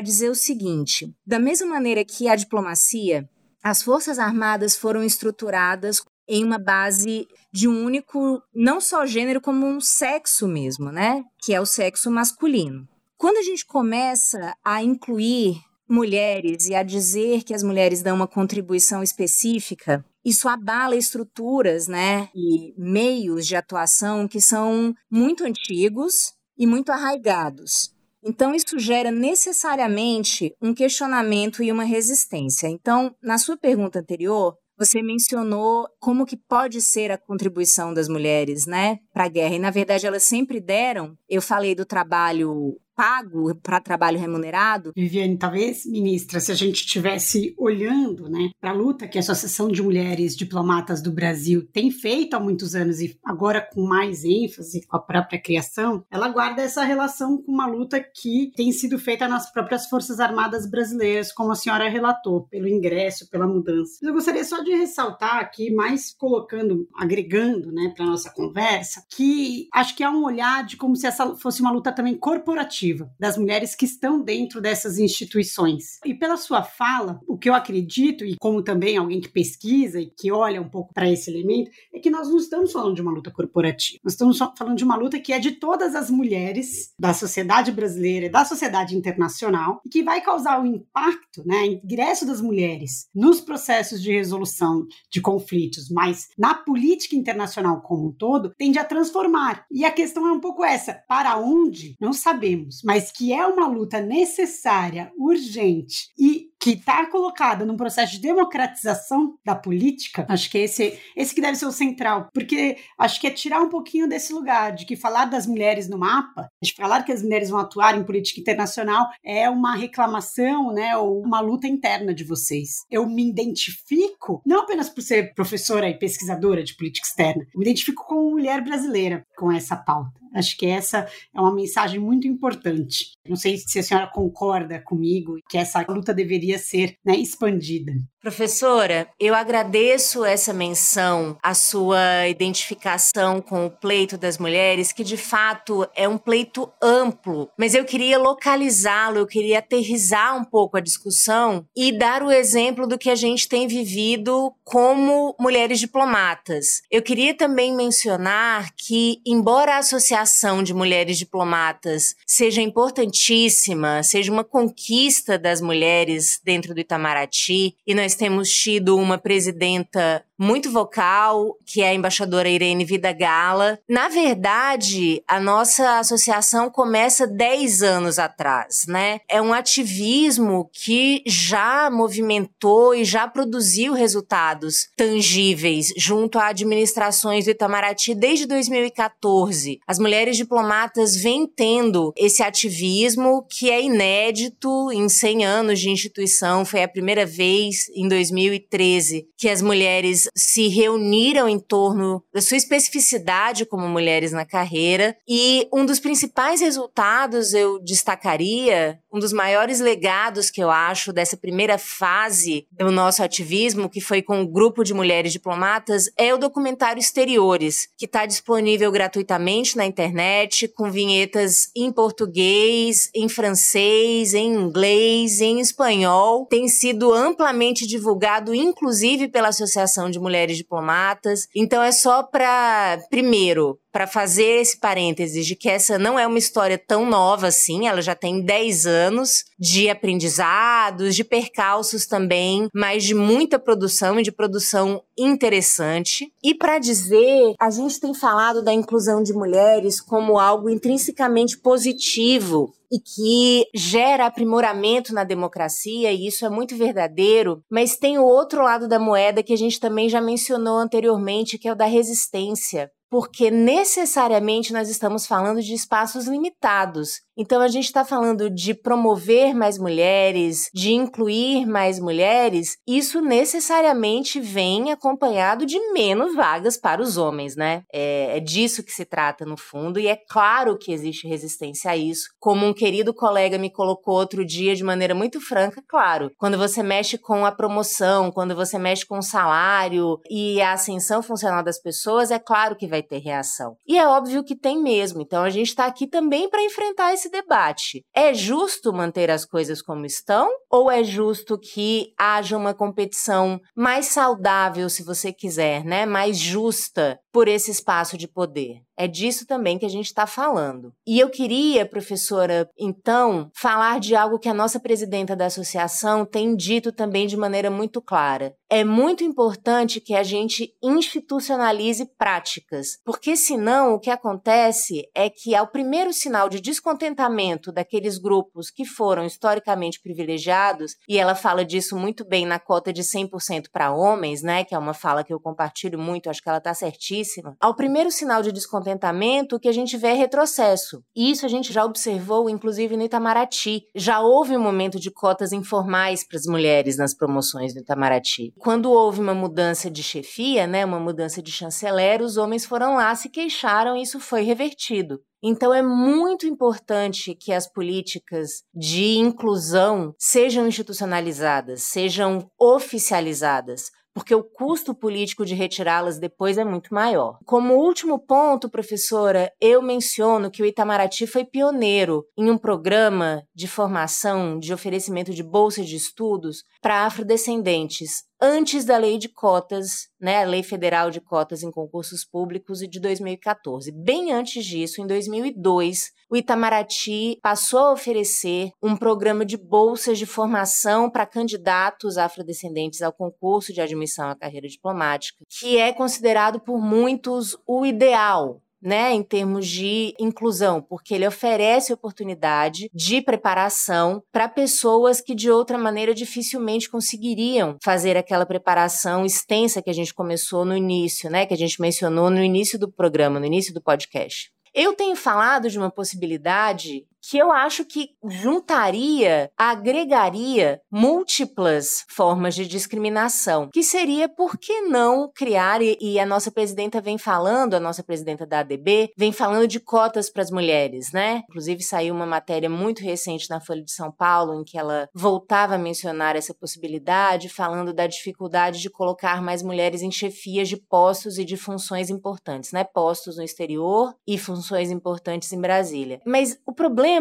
dizer o seguinte: da mesma maneira que a diplomacia, as Forças Armadas foram estruturadas em uma base de um único, não só gênero, como um sexo mesmo, né? Que é o sexo masculino. Quando a gente começa a incluir mulheres e a dizer que as mulheres dão uma contribuição específica, isso abala estruturas, né, e meios de atuação que são muito antigos e muito arraigados. Então, isso gera necessariamente um questionamento e uma resistência. Então, na sua pergunta anterior, você mencionou como que pode ser a contribuição das mulheres, né, para a guerra. E na verdade elas sempre deram. Eu falei do trabalho pago para trabalho remunerado. Viviane, talvez, ministra, se a gente estivesse olhando né, para a luta que a Associação de Mulheres Diplomatas do Brasil tem feito há muitos anos e agora com mais ênfase com a própria criação, ela guarda essa relação com uma luta que tem sido feita nas próprias Forças Armadas brasileiras, como a senhora relatou, pelo ingresso, pela mudança. Eu gostaria só de ressaltar aqui, mais colocando, agregando né, para a nossa conversa, que acho que há um olhar de como se essa fosse uma luta também corporativa das mulheres que estão dentro dessas instituições. E pela sua fala, o que eu acredito, e como também alguém que pesquisa e que olha um pouco para esse elemento, é que nós não estamos falando de uma luta corporativa. Nós estamos falando de uma luta que é de todas as mulheres da sociedade brasileira, da sociedade internacional, e que vai causar o impacto, né, ingresso das mulheres nos processos de resolução de conflitos, mas na política internacional como um todo, tende a transformar. E a questão é um pouco essa: para onde? Não sabemos mas que é uma luta necessária, urgente e que está colocada num processo de democratização da política, acho que esse, esse que deve ser o central, porque acho que é tirar um pouquinho desse lugar de que falar das mulheres no mapa, de falar que as mulheres vão atuar em política internacional é uma reclamação, né, ou uma luta interna de vocês. Eu me identifico não apenas por ser professora e pesquisadora de política externa, eu me identifico como mulher brasileira com essa pauta. Acho que essa é uma mensagem muito importante. Não sei se a senhora concorda comigo que essa luta deveria ser né, expandida. Professora, eu agradeço essa menção, a sua identificação com o pleito das mulheres, que de fato é um pleito amplo, mas eu queria localizá-lo, eu queria aterrizar um pouco a discussão e dar o exemplo do que a gente tem vivido como mulheres diplomatas. Eu queria também mencionar que, embora a Associação de Mulheres Diplomatas seja importantíssima, seja uma conquista das mulheres dentro do Itamaraty, e nós temos tido uma presidenta muito vocal, que é a embaixadora Irene Vida Gala. Na verdade, a nossa associação começa 10 anos atrás, né? É um ativismo que já movimentou e já produziu resultados tangíveis junto a administrações do Itamaraty desde 2014. As mulheres diplomatas vêm tendo esse ativismo que é inédito em 100 anos de instituição, foi a primeira vez em 2013 que as mulheres se reuniram em torno da sua especificidade como mulheres na carreira. E um dos principais resultados eu destacaria, um dos maiores legados que eu acho dessa primeira fase do nosso ativismo, que foi com o grupo de mulheres diplomatas, é o documentário Exteriores, que está disponível gratuitamente na internet, com vinhetas em português, em francês, em inglês, em espanhol. Tem sido amplamente divulgado, inclusive pela Associação de Mulheres Diplomatas. Então é só para, primeiro, para fazer esse parênteses de que essa não é uma história tão nova assim, ela já tem 10 anos de aprendizados, de percalços também, mas de muita produção e de produção interessante. E para dizer, a gente tem falado da inclusão de mulheres como algo intrinsecamente positivo e que gera aprimoramento na democracia, e isso é muito verdadeiro, mas tem o outro lado da moeda que a gente também já mencionou anteriormente, que é o da resistência. Porque necessariamente nós estamos falando de espaços limitados. Então a gente está falando de promover mais mulheres, de incluir mais mulheres, isso necessariamente vem acompanhado de menos vagas para os homens, né? É, é disso que se trata no fundo, e é claro que existe resistência a isso. Como um querido colega me colocou outro dia de maneira muito franca, claro, quando você mexe com a promoção, quando você mexe com o salário e a ascensão funcional das pessoas, é claro que vai ter reação. E é óbvio que tem mesmo. Então a gente está aqui também para enfrentar esse debate. É justo manter as coisas como estão ou é justo que haja uma competição mais saudável, se você quiser, né, mais justa por esse espaço de poder? É disso também que a gente está falando. E eu queria, professora, então, falar de algo que a nossa presidenta da associação tem dito também de maneira muito clara. É muito importante que a gente institucionalize práticas, porque senão o que acontece é que ao primeiro sinal de descontentamento daqueles grupos que foram historicamente privilegiados, e ela fala disso muito bem na cota de 100% para homens, né, que é uma fala que eu compartilho muito, acho que ela está certíssima. Ao primeiro sinal de descontentamento descontentamento, o que a gente vê é retrocesso. Isso a gente já observou, inclusive, no Itamaraty. Já houve um momento de cotas informais para as mulheres nas promoções do Itamaraty. Quando houve uma mudança de chefia, né, uma mudança de chanceler, os homens foram lá, se queixaram e isso foi revertido. Então é muito importante que as políticas de inclusão sejam institucionalizadas, sejam oficializadas, porque o custo político de retirá-las depois é muito maior. Como último ponto, professora, eu menciono que o Itamaraty foi pioneiro em um programa de formação, de oferecimento de bolsas de estudos para afrodescendentes antes da lei de cotas, né, a lei federal de cotas em concursos públicos de 2014. Bem antes disso, em 2002, o Itamaraty passou a oferecer um programa de bolsas de formação para candidatos afrodescendentes ao concurso de admissão à carreira diplomática, que é considerado por muitos o ideal né, em termos de inclusão, porque ele oferece oportunidade de preparação para pessoas que de outra maneira dificilmente conseguiriam fazer aquela preparação extensa que a gente começou no início, né, que a gente mencionou no início do programa, no início do podcast. Eu tenho falado de uma possibilidade que eu acho que juntaria, agregaria múltiplas formas de discriminação, que seria por que não criar e, a nossa presidenta vem falando, a nossa presidenta da ADB vem falando de cotas para as mulheres, né? Inclusive saiu uma matéria muito recente na Folha de São Paulo em que ela voltava a mencionar essa possibilidade, falando da dificuldade de colocar mais mulheres em chefias de postos e de funções importantes, né? Postos no exterior e funções importantes em Brasília. Mas o problema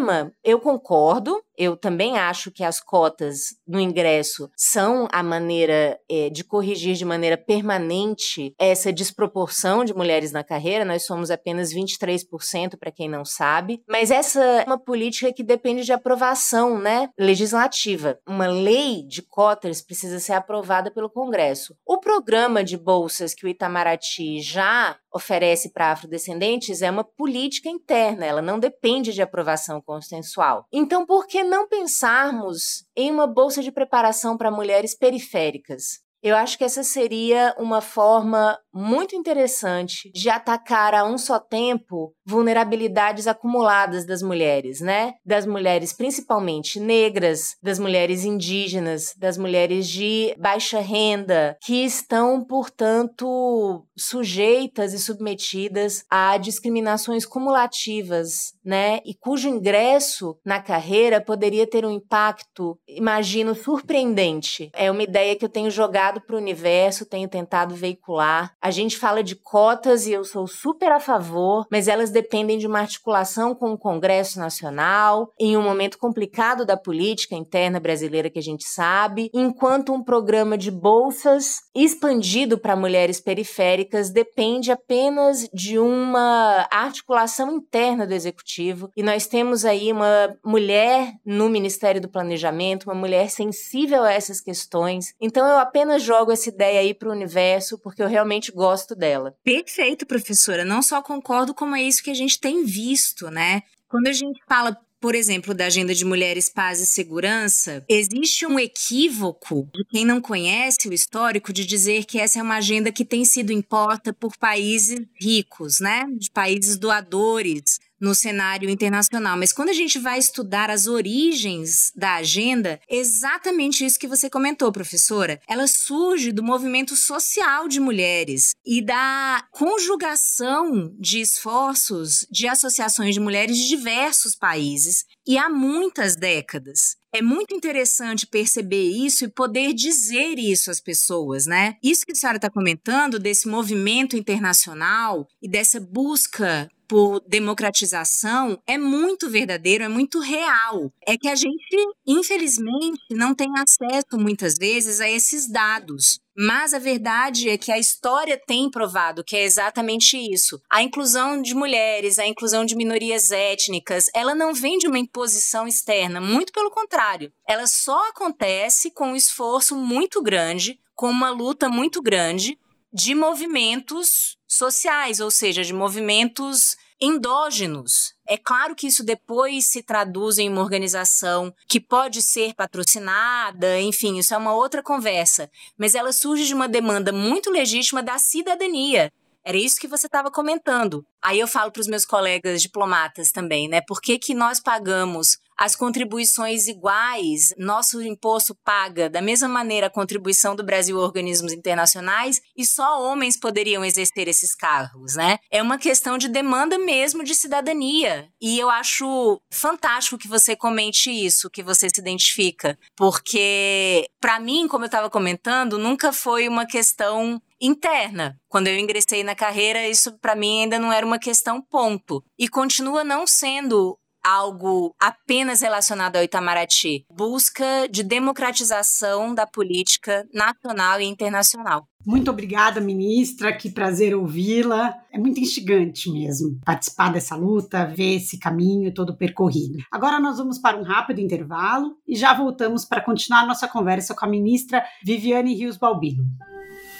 eu concordo, eu também acho que as cotas no ingresso são a maneira é, de corrigir de maneira permanente essa desproporção de mulheres na carreira. Nós somos apenas 23%, para quem não sabe. Mas essa é uma política que depende de aprovação né, legislativa. Uma lei de cotas precisa ser aprovada pelo Congresso. O programa de bolsas que o Itamaraty já oferece para afrodescendentes é uma política interna, ela não depende de aprovação consensual. Então, por que não pensarmos em uma bolsa de preparação para mulheres periféricas? Eu acho que essa seria uma forma muito interessante de atacar a um só tempo vulnerabilidades acumuladas das mulheres, né? Das mulheres principalmente negras, das mulheres indígenas, das mulheres de baixa renda, que estão, portanto, sujeitas e submetidas a discriminações cumulativas, né? E cujo ingresso na carreira poderia ter um impacto, imagino, surpreendente. É uma ideia que eu tenho jogado para o universo, tenho tentado veicular. A gente fala de cotas e eu sou super a favor, mas elas dependem de uma articulação com o Congresso Nacional, em um momento complicado da política interna brasileira que a gente sabe, enquanto um programa de bolsas expandido para mulheres periféricas depende apenas de uma articulação interna do executivo. E nós temos aí uma mulher no Ministério do Planejamento, uma mulher sensível a essas questões. Então eu apenas jogo essa ideia aí para o universo porque eu realmente gosto dela. Perfeito, professora. Não só concordo, como é isso que a gente tem visto, né? Quando a gente fala por exemplo, da Agenda de Mulheres, Paz e Segurança, existe um equívoco de quem não conhece o histórico de dizer que essa é uma agenda que tem sido imposta por países ricos, né? De países doadores no cenário internacional. Mas quando a gente vai estudar as origens da agenda, exatamente isso que você comentou, professora. Ela surge do movimento social de mulheres e da conjugação de esforços de associações de mulheres de diversos países e há muitas décadas. É muito interessante perceber isso e poder dizer isso às pessoas, né? Isso que a senhora está comentando, desse movimento internacional e dessa busca por democratização é muito verdadeiro, é muito real. É que a gente, infelizmente, não tem acesso muitas vezes a esses dados. Mas a verdade é que a história tem provado que é exatamente isso. A inclusão de mulheres, a inclusão de minorias étnicas, ela não vem de uma imposição externa, muito pelo contrário. Ela só acontece com um esforço muito grande, com uma luta muito grande de movimentos sociais, ou seja, de movimentos endógenos. É claro que isso depois se traduz em uma organização que pode ser patrocinada, enfim, isso é uma outra conversa, mas ela surge de uma demanda muito legítima da cidadania. Era isso que você estava comentando. Aí eu falo para os meus colegas diplomatas também, né? Por que, que nós pagamos as contribuições iguais, nosso imposto paga da mesma maneira a contribuição do Brasil a organismos internacionais e só homens poderiam exercer esses cargos, né? É uma questão de demanda mesmo de cidadania. E eu acho fantástico que você comente isso, que você se identifica, porque para mim, como eu estava comentando, nunca foi uma questão interna. Quando eu ingressei na carreira, isso para mim ainda não era uma questão ponto. E continua não sendo algo apenas relacionado ao Itamaraty. Busca de democratização da política nacional e internacional. Muito obrigada, ministra. Que prazer ouvi-la. É muito instigante mesmo participar dessa luta, ver esse caminho todo percorrido. Agora nós vamos para um rápido intervalo e já voltamos para continuar nossa conversa com a ministra Viviane Rios Balbino.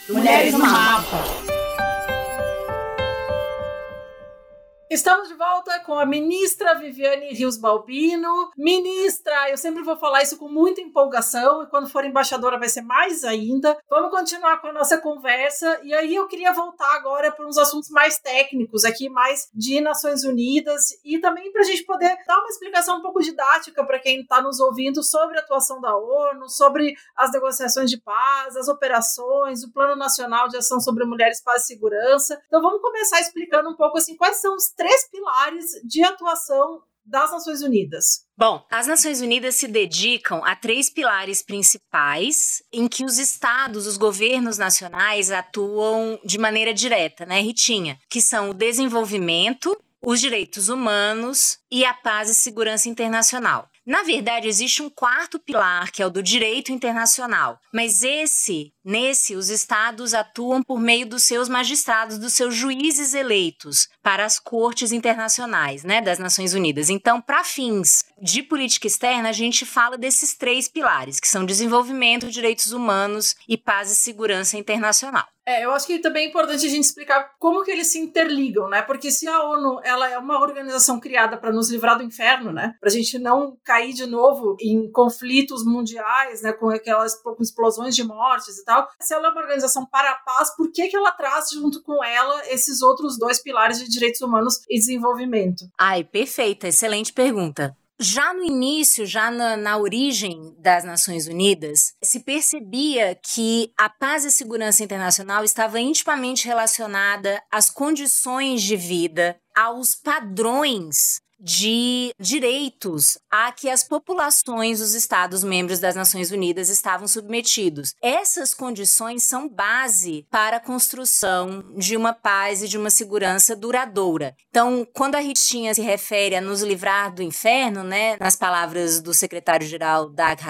Mulheres no Mapa. Estamos de volta com a ministra Viviane Rios Balbino. Ministra, eu sempre vou falar isso com muita empolgação e quando for embaixadora vai ser mais ainda. Vamos continuar com a nossa conversa e aí eu queria voltar agora para uns assuntos mais técnicos aqui, mais de Nações Unidas e também para a gente poder dar uma explicação um pouco didática para quem está nos ouvindo sobre a atuação da ONU, sobre as negociações de paz, as operações, o Plano Nacional de Ação sobre Mulheres, Paz e Segurança. Então vamos começar explicando um pouco assim quais são os três pilares de atuação das Nações Unidas? Bom, as Nações Unidas se dedicam a três pilares principais em que os estados, os governos nacionais atuam de maneira direta, né, Ritinha? Que são o desenvolvimento, os direitos humanos e a paz e segurança internacional. Na verdade, existe um quarto pilar, que é o do direito internacional, mas esse, nesse, os estados atuam por meio dos seus magistrados, dos seus juízes eleitos para as cortes internacionais, né, das Nações Unidas. Então, para fins de política externa, a gente fala desses três pilares, que são desenvolvimento, direitos humanos e paz e segurança internacional. É, eu acho que também é importante a gente explicar como que eles se interligam, né? Porque se a ONU ela é uma organização criada para nos livrar do inferno, né? Para a gente não cair de novo em conflitos mundiais, né? Com aquelas com explosões de mortes e tal. Se ela é uma organização para a paz, por que que ela traz junto com ela esses outros dois pilares de direitos humanos e desenvolvimento? Ai, perfeita, excelente pergunta. Já no início, já na, na, origem das Nações Unidas, se percebia que a paz e segurança internacional estava intimamente relacionada às condições de vida, aos padrões de direitos a que as populações dos Estados-membros das Nações Unidas estavam submetidos. Essas condições são base para a construção de uma paz e de uma segurança duradoura. Então, quando a Ritinha se refere a nos livrar do inferno, né, nas palavras do secretário-geral Dag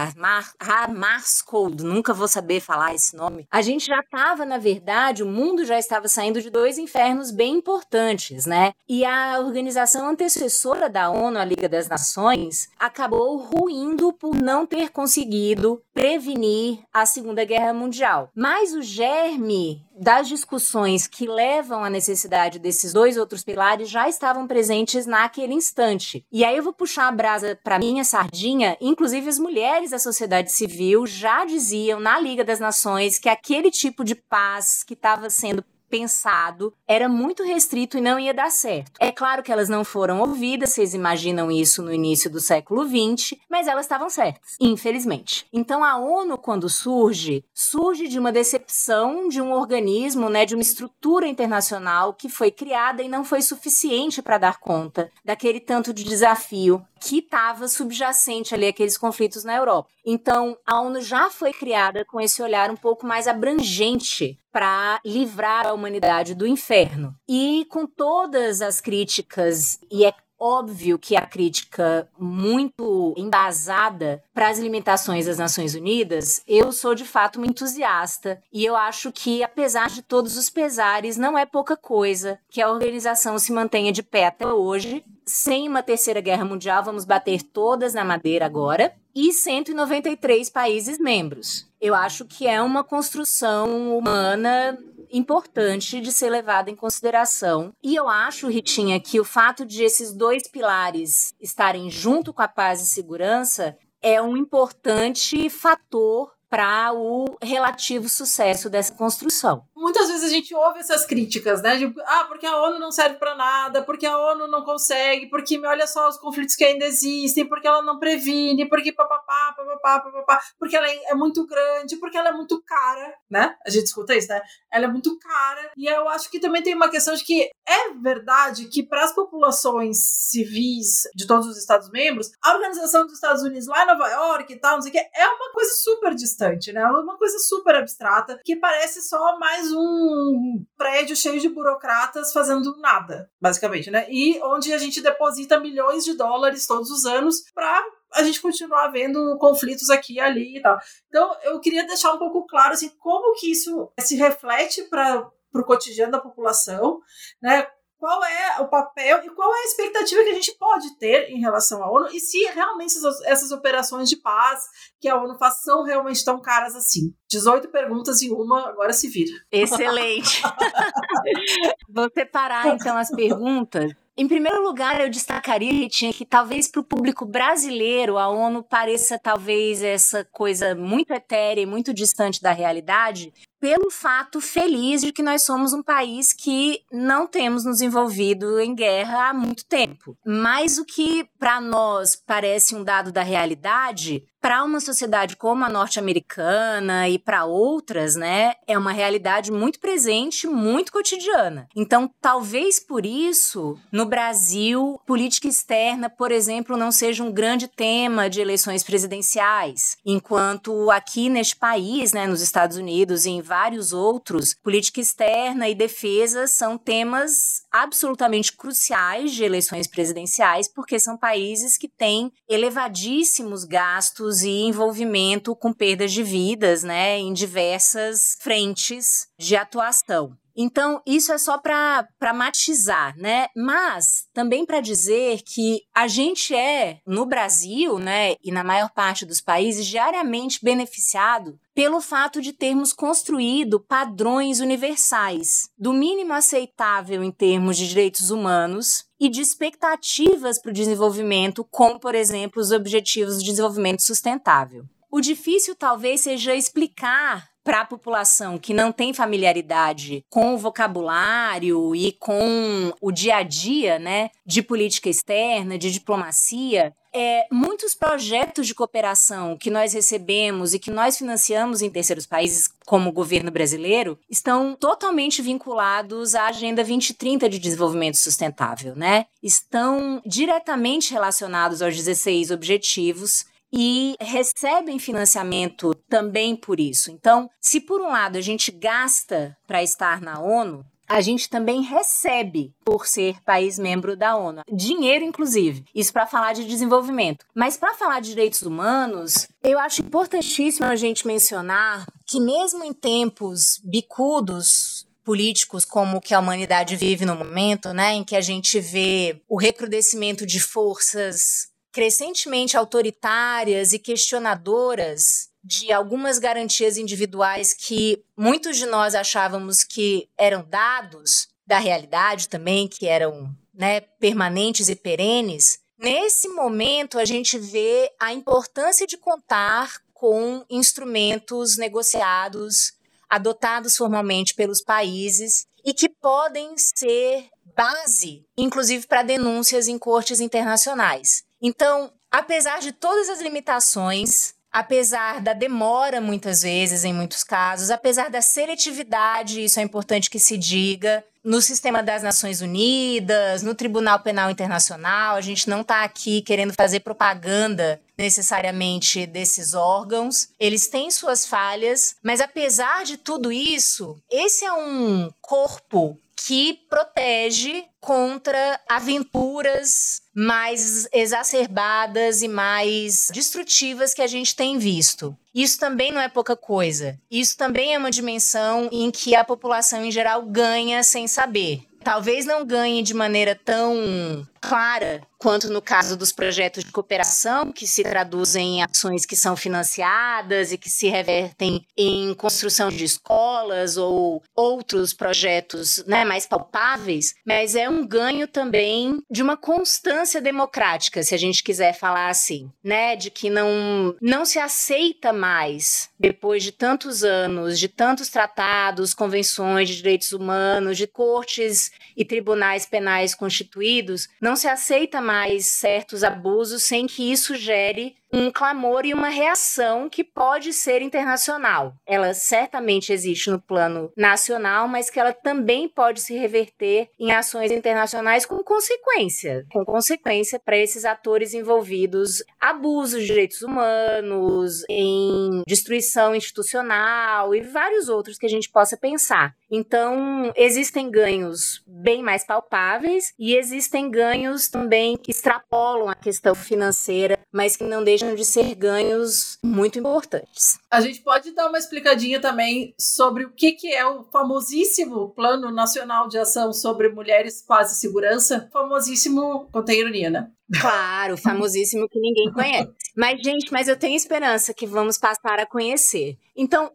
Hammarskjöld, nunca vou saber falar esse nome, a gente já estava, na verdade, o mundo já estava saindo de dois infernos bem importantes, né? E a organização antecessora da ONU, a Liga das Nações, acabou ruindo por não ter conseguido prevenir a Segunda Guerra Mundial. Mas o germe das discussões que levam à necessidade desses dois outros pilares já estavam presentes naquele instante. E aí eu vou puxar a brasa para minha sardinha, inclusive as mulheres da sociedade civil já diziam na Liga das Nações que aquele tipo de paz que estava sendo pensado era muito restrito e não ia dar certo. É claro que elas não foram ouvidas, vocês imaginam isso no início do século XX, mas elas estavam certas, infelizmente. Então a ONU, quando surge, surge de uma decepção de um organismo, né, de uma estrutura internacional que foi criada e não foi suficiente para dar conta daquele tanto de desafio que estava subjacente ali aqueles conflitos na Europa. Então, a ONU já foi criada com esse olhar um pouco mais abrangente para livrar a humanidade do inferno. E com todas as críticas, e é óbvio que a crítica muito embasada para as limitações das Nações Unidas, eu sou de fato uma entusiasta. E eu acho que, apesar de todos os pesares, não é pouca coisa que a organização se mantenha de pé até hoje. Sem uma terceira guerra mundial, vamos bater todas na madeira agora, e 193 países membros. Eu acho que é uma construção humana importante de ser levada em consideração. E eu acho, Ritinha, que o fato de esses dois pilares estarem junto com a paz e segurança é um importante fator para o relativo sucesso dessa construção. Muitas vezes a gente ouve essas críticas, né? De, ah, porque a ONU não serve para nada, porque a ONU não consegue, porque olha só os conflitos que ainda existem, porque ela não previne, porque papapá, papapá, papapá, porque ela é muito grande, porque ela é muito cara, né? A gente escuta isso, né? Ela é muito cara. E eu acho que também tem uma questão de que é verdade que para as populações civis de todos os Estados membros, a Organização dos Estados Unidos lá em Nova York e tal, não sei o que, é uma coisa super distante, né? É uma coisa super abstrata que parece só mais um prédio cheio de burocratas fazendo nada, basicamente, né? E onde a gente deposita milhões de dólares todos os anos para a gente continuar vendo conflitos aqui e ali e tal. Então, eu queria deixar um pouco claro assim como que isso se reflete para o cotidiano da população, né? Qual é o papel e qual é a expectativa que a gente pode ter em relação à ONU e se realmente essas, essas operações de paz que a ONU faz são realmente tão caras assim. 18 perguntas em uma, agora se vira. Excelente. Vou separar então as perguntas. Em primeiro lugar, eu destacaria, Ritinha, que talvez para o público brasileiro a ONU pareça talvez essa coisa muito etérea e muito distante da realidade, pelo fato feliz de que nós somos um país que não temos nos envolvido em guerra há muito tempo. Mas o que para nós parece um dado da realidade, para uma sociedade como a norte-americana e para outras, né, é uma realidade muito presente, muito cotidiana. Então, talvez por isso, no Brasil, política externa, por exemplo, não seja um grande tema de eleições presidenciais, enquanto aqui neste país, né, nos Estados Unidos e em vários outros, política externa e defesa são temas absolutamente cruciais de eleições presidenciais, porque são países que têm elevadíssimos gastos e envolvimento com perdas de vidas, né, em diversas frentes de atuação. Então, isso é só para matizar, né? Mas também para dizer que a gente é, no Brasil, né, e na maior parte dos países, diariamente beneficiado pelo fato de termos construído padrões universais, do mínimo aceitável em termos de direitos humanos e de expectativas para o desenvolvimento, como, por exemplo, os Objetivos de Desenvolvimento Sustentável. O difícil talvez seja explicar para a população que não tem familiaridade com o vocabulário e com o dia a dia, né, de política externa, de diplomacia, é, muitos projetos de cooperação que nós recebemos e que nós financiamos em terceiros países, como o governo brasileiro, estão totalmente vinculados à Agenda 2030 de Desenvolvimento Sustentável, né? Estão diretamente relacionados aos 16 objetivos e recebem financiamento também por isso. Então, se por um lado a gente gasta para estar na ONU, a gente também recebe por ser país membro da ONU. Dinheiro, inclusive. Isso para falar de desenvolvimento. Mas para falar de direitos humanos, eu acho importantíssimo a gente mencionar que, mesmo em tempos bicudos políticos como o que a humanidade vive no momento, né, em que a gente vê o recrudescimento de forças crescentemente autoritárias e questionadoras de algumas garantias individuais que muitos de nós achávamos que eram dados da realidade também, que eram né, permanentes e perenes, nesse momento a gente vê a importância de contar com instrumentos negociados, adotados formalmente pelos países e que podem ser base, inclusive para denúncias em cortes internacionais. Então, apesar de todas as limitações, apesar da demora muitas vezes, em muitos casos, apesar da seletividade, isso é importante que se diga, no sistema das Nações Unidas, no Tribunal Penal Internacional, a gente não está aqui querendo fazer propaganda necessariamente desses órgãos. Eles têm suas falhas, mas apesar de tudo isso, esse é um corpo que protege contra aventuras mais exacerbadas e mais destrutivas que a gente tem visto. Isso também não é pouca coisa. Isso também é uma dimensão em que a população em geral ganha sem saber. Talvez não ganhe de maneira tão clara quanto no caso dos projetos de cooperação, que se traduzem em ações que são financiadas e que se revertem em construção de escolas ou outros projetos né, mais palpáveis, mas é um ganho também de uma constância democrática, se a gente quiser falar assim, né, de que não, não se aceita mais, depois de tantos anos, de tantos tratados, convenções de direitos humanos, de cortes e tribunais penais constituídos, não se aceita mais certos abusos sem que isso gere um clamor e uma reação que pode ser internacional. Ela certamente existe no plano nacional, mas que ela também pode se reverter em ações internacionais com consequência, com consequência para esses atores envolvidos, abusos de direitos humanos, em destruição institucional e vários outros que a gente possa pensar. Então, existem ganhos bem mais palpáveis e existem ganhos também que extrapolam a questão financeira, mas que não deixam deixam de ser ganhos muito importantes. A gente pode dar uma explicadinha também sobre o que, que é o famosíssimo Plano Nacional de Ação sobre Mulheres, Paz e Segurança? Famosíssimo, contém ironia, né? Claro, famosíssimo que ninguém conhece. Mas, gente, mas eu tenho esperança que vamos passar a conhecer. Então,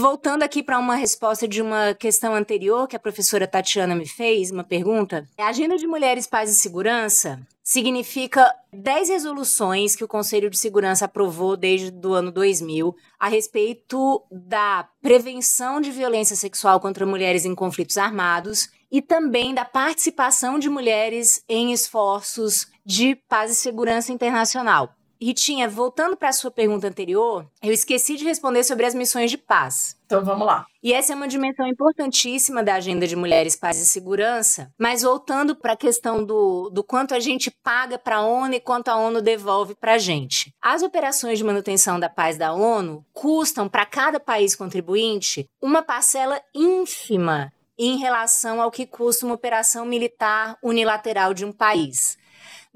Voltando aqui para uma resposta de uma questão anterior que a professora Tatiana me fez, uma pergunta. A Agenda de Mulheres, Paz e Segurança significa 10 resoluções que o Conselho de Segurança aprovou desde o ano 2000 a respeito da prevenção de violência sexual contra mulheres em conflitos armados e também da participação de mulheres em esforços de paz e segurança internacional. Ritinha, voltando para a sua pergunta anterior, eu esqueci de responder sobre as missões de paz. Então vamos lá. E essa é uma dimensão importantíssima da agenda de mulheres, paz e segurança. Mas voltando para a questão do, do quanto a gente paga para a ONU e quanto a ONU devolve para a gente. As operações de manutenção da paz da ONU custam para cada país contribuinte uma parcela ínfima em relação ao que custa uma operação militar unilateral de um país.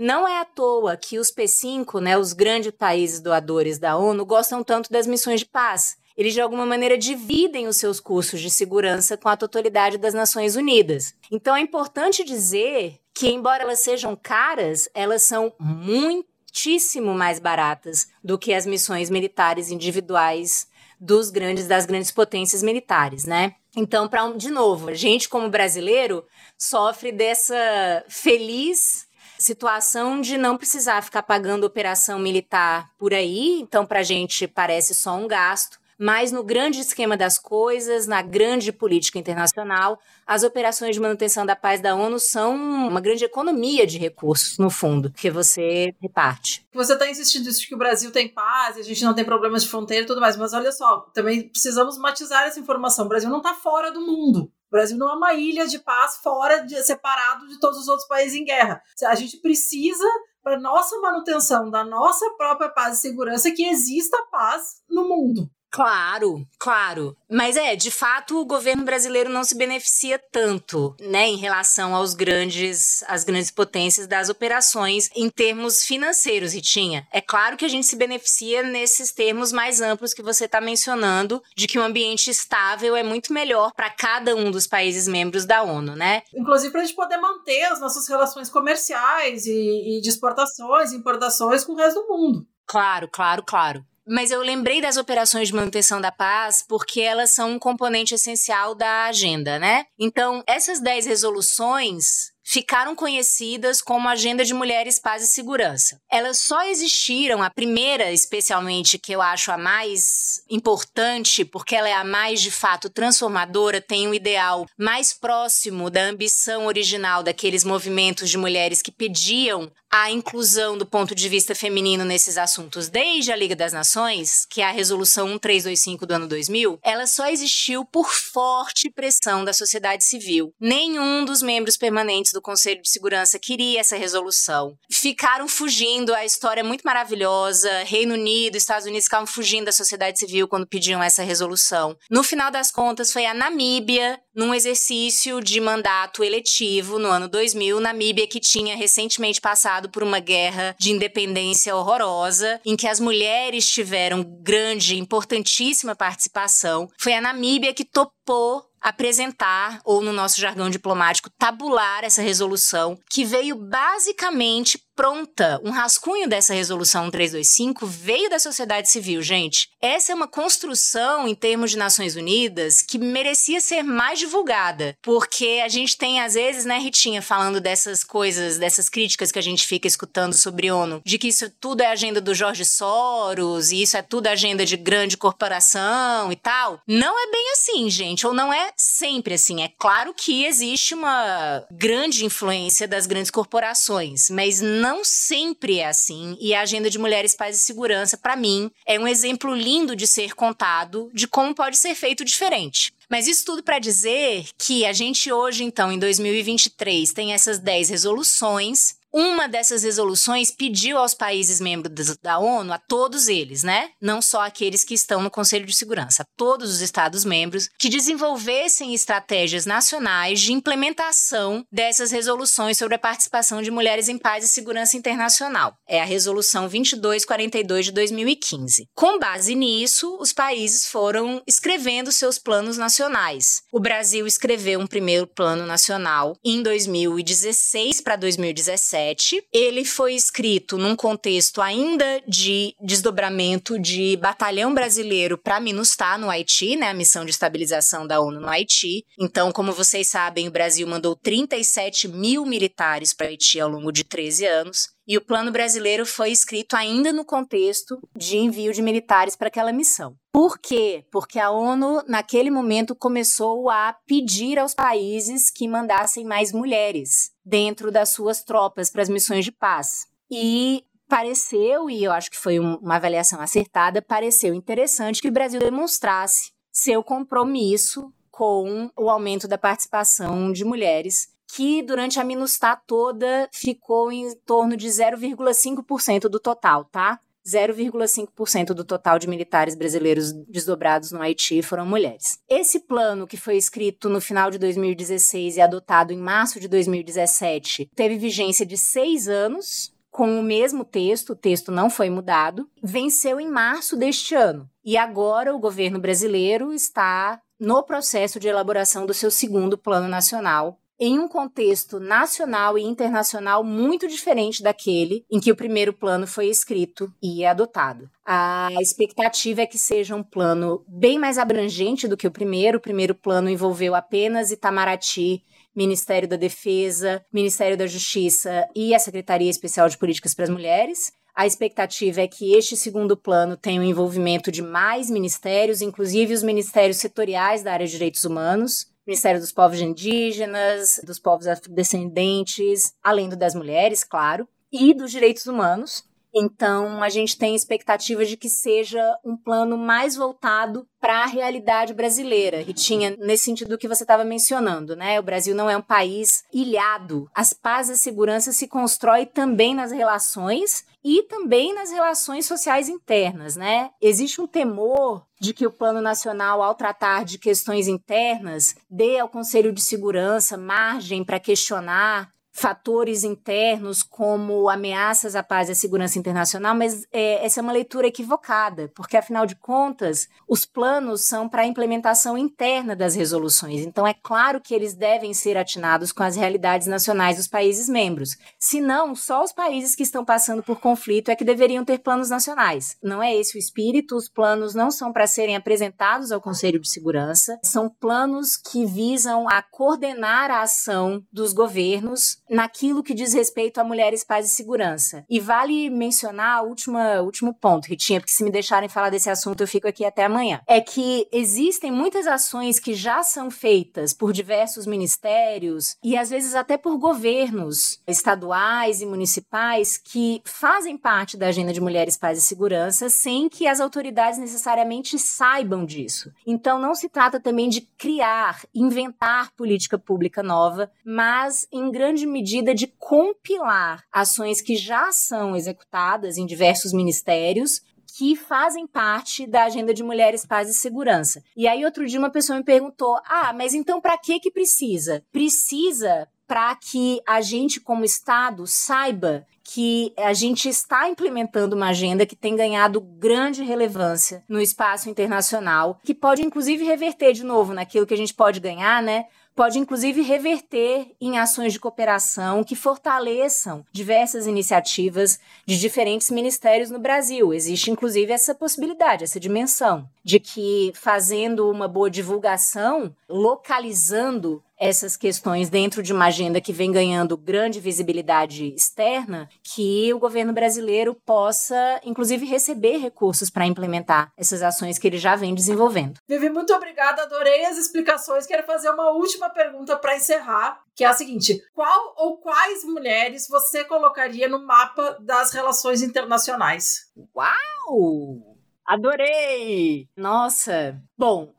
Não é à toa que os P5, né, os grandes países doadores da ONU, gostam tanto das missões de paz. Eles, de alguma maneira, dividem os seus custos de segurança com a totalidade das Nações Unidas. Então, é importante dizer que, embora elas sejam caras, elas são muitíssimo mais baratas do que as missões militares individuais dos grandes das grandes potências militares, né? Então, para de novo, a gente como brasileiro sofre dessa feliz situação de não precisar ficar pagando operação militar por aí, então para a gente parece só um gasto. Mas no grande esquema das coisas, na grande política internacional, as operações de manutenção da paz da ONU são uma grande economia de recursos, no fundo, que você reparte. Você está insistindo isso que o Brasil tem paz, a gente não tem problemas de fronteira e tudo mais, mas olha só, também precisamos matizar essa informação. O Brasil não está fora do mundo. O Brasil não é uma ilha de paz fora, de, separado de todos os outros países em guerra. A gente precisa, para nossa manutenção da nossa própria paz e segurança, que exista paz no mundo. Claro, claro. Mas é, de fato, o governo brasileiro não se beneficia tanto, né, em relação aos grandes, às grandes potências das operações em termos financeiros, Ritinha. É claro que a gente se beneficia nesses termos mais amplos que você está mencionando, de que um ambiente estável é muito melhor para cada um dos países membros da ONU, né? Inclusive para a gente poder manter as nossas relações comerciais e, e de exportações e importações com o resto do mundo. Claro, claro, claro. Mas eu lembrei das operações de manutenção da paz porque elas são um componente essencial da agenda, né? Então, essas 10 resoluções ficaram conhecidas como Agenda de Mulheres, Paz e Segurança. Elas só existiram, a primeira especialmente, que eu acho a mais importante, porque ela é a mais de fato transformadora, tem um ideal mais próximo da ambição original daqueles movimentos de mulheres que pediam a inclusão do ponto de vista feminino nesses assuntos desde a Liga das Nações, que é a resolução 1325 do ano 2000, ela só existiu por forte pressão da sociedade civil. Nenhum dos membros permanentes do Conselho de Segurança queria essa resolução. Ficaram fugindo, a história é muito maravilhosa. Reino Unido, Estados Unidos ficavam fugindo da sociedade civil quando pediam essa resolução. No final das contas, foi a Namíbia, num exercício de mandato eletivo no ano 2000, Namíbia que tinha recentemente passado por uma guerra de independência horrorosa, em que as mulheres tiveram grande, importantíssima participação. Foi a Namíbia que topou apresentar, ou no nosso jargão diplomático, tabular essa resolução, que veio basicamente pronta. Um rascunho dessa resolução 325 veio da sociedade civil, gente. Essa é uma construção em termos de Nações Unidas que merecia ser mais divulgada, porque a gente tem às vezes, né, Ritinha, falando dessas coisas, dessas críticas que a gente fica escutando sobre ONU, de que isso tudo é agenda do Jorge Soros e isso é tudo agenda de grande corporação e tal. Não é bem assim, gente, ou não é sempre assim. É claro que existe uma grande influência das grandes corporações, mas não sempre é assim. E a agenda de mulheres, paz e segurança, para mim, é um exemplo lindo de ser contado de como pode ser feito diferente. Mas isso tudo para dizer que a gente hoje, então, em 2023, tem essas 10 resoluções uma dessas resoluções pediu aos países membros da ONU, a todos eles, né? Não só aqueles que estão no Conselho de Segurança, a todos os Estados-membros, que desenvolvessem estratégias nacionais de implementação dessas resoluções sobre a participação de mulheres em paz e segurança internacional. É a Resolução 2242 de 2015. Com base nisso, os países foram escrevendo seus planos nacionais. O Brasil escreveu um primeiro plano nacional em 2016 para 2017 2017. Ele foi escrito num contexto ainda de desdobramento de batalhão brasileiro para MINUSTAH no Haiti, né, a missão de estabilização da ONU no Haiti. Então, como vocês sabem, o Brasil mandou 37 mil militares para Haiti ao longo de 13 anos. E o plano brasileiro foi escrito ainda no contexto de envio de militares para aquela missão. Por quê? Porque a ONU, naquele momento, começou a pedir aos países que mandassem mais mulheres dentro das suas tropas para as missões de paz. E pareceu, e eu acho que foi uma avaliação acertada, pareceu interessante que o Brasil demonstrasse seu compromisso com o aumento da participação de mulheres que durante a MINUSTAH toda ficou em torno de 0,5% do total, tá? 0,5% do total de militares brasileiros desdobrados no Haiti foram mulheres. Esse plano, que foi escrito no final de 2016 e adotado em março de 2017, teve vigência de seis anos, com o mesmo texto, o texto não foi mudado, venceu em março deste ano. E agora o governo brasileiro está no processo de elaboração do seu segundo plano nacional em um contexto nacional e internacional muito diferente daquele em que o primeiro plano foi escrito e adotado. A expectativa é que seja um plano bem mais abrangente do que o primeiro. O primeiro plano envolveu apenas Itamaraty, Ministério da Defesa, Ministério da Justiça e a Secretaria Especial de Políticas para as Mulheres. A expectativa é que este segundo plano tenha o envolvimento de mais ministérios, inclusive os ministérios setoriais da área de direitos humanos. Ministério dos Povos Indígenas, dos povos afrodescendentes, além do das mulheres, claro, e dos direitos humanos. Então, a gente tem expectativa de que seja um plano mais voltado para a realidade brasileira. E tinha nesse sentido que você estava mencionando, né? O Brasil não é um país ilhado. As paz e a segurança se constrói também nas relações e também nas relações sociais internas, né? Existe um temor de que o Plano Nacional, ao tratar de questões internas, dê ao Conselho de Segurança margem para questionar fatores internos como ameaças à paz e à segurança internacional, mas é, essa é uma leitura equivocada, porque afinal de contas, os planos são para a implementação interna das resoluções. Então é claro que eles devem ser atinados com as realidades nacionais dos países membros. Se não, só os países que estão passando por conflito é que deveriam ter planos nacionais. Não é esse o espírito, os planos não são para serem apresentados ao Conselho de Segurança, são planos que visam a coordenar a ação dos governos naquilo que diz respeito a mulheres, paz e segurança. E vale mencionar o último, ponto, Ritinha, porque se me deixarem falar desse assunto eu fico aqui até amanhã. É que existem muitas ações que já são feitas por diversos ministérios e às vezes até por governos estaduais e municipais que fazem parte da agenda de mulheres, paz e segurança sem que as autoridades necessariamente saibam disso. Então não se trata também de criar, inventar política pública nova, mas em grande medida de compilar ações que já são executadas em diversos ministérios que fazem parte da agenda de mulheres, paz e segurança. E aí outro dia uma pessoa me perguntou: "Ah, mas então para que que precisa?" Precisa para que a gente como estado saiba que a gente está implementando uma agenda que tem ganhado grande relevância no espaço internacional, que pode inclusive reverter de novo naquilo que a gente pode ganhar, né? Pode inclusive reverter em ações de cooperação que fortaleçam diversas iniciativas de diferentes ministérios no Brasil. Existe inclusive essa possibilidade, essa dimensão de que fazendo uma boa divulgação, localizando essas questões dentro de uma agenda que vem ganhando grande visibilidade externa, que o governo brasileiro possa, inclusive, receber recursos para implementar essas ações que ele já vem desenvolvendo. Vivi, muito obrigada, adorei as explicações. Quero fazer uma última pergunta para encerrar, que é a seguinte: qual ou quais mulheres você colocaria no mapa das relações internacionais? Uau! Adorei! Nossa! Bom,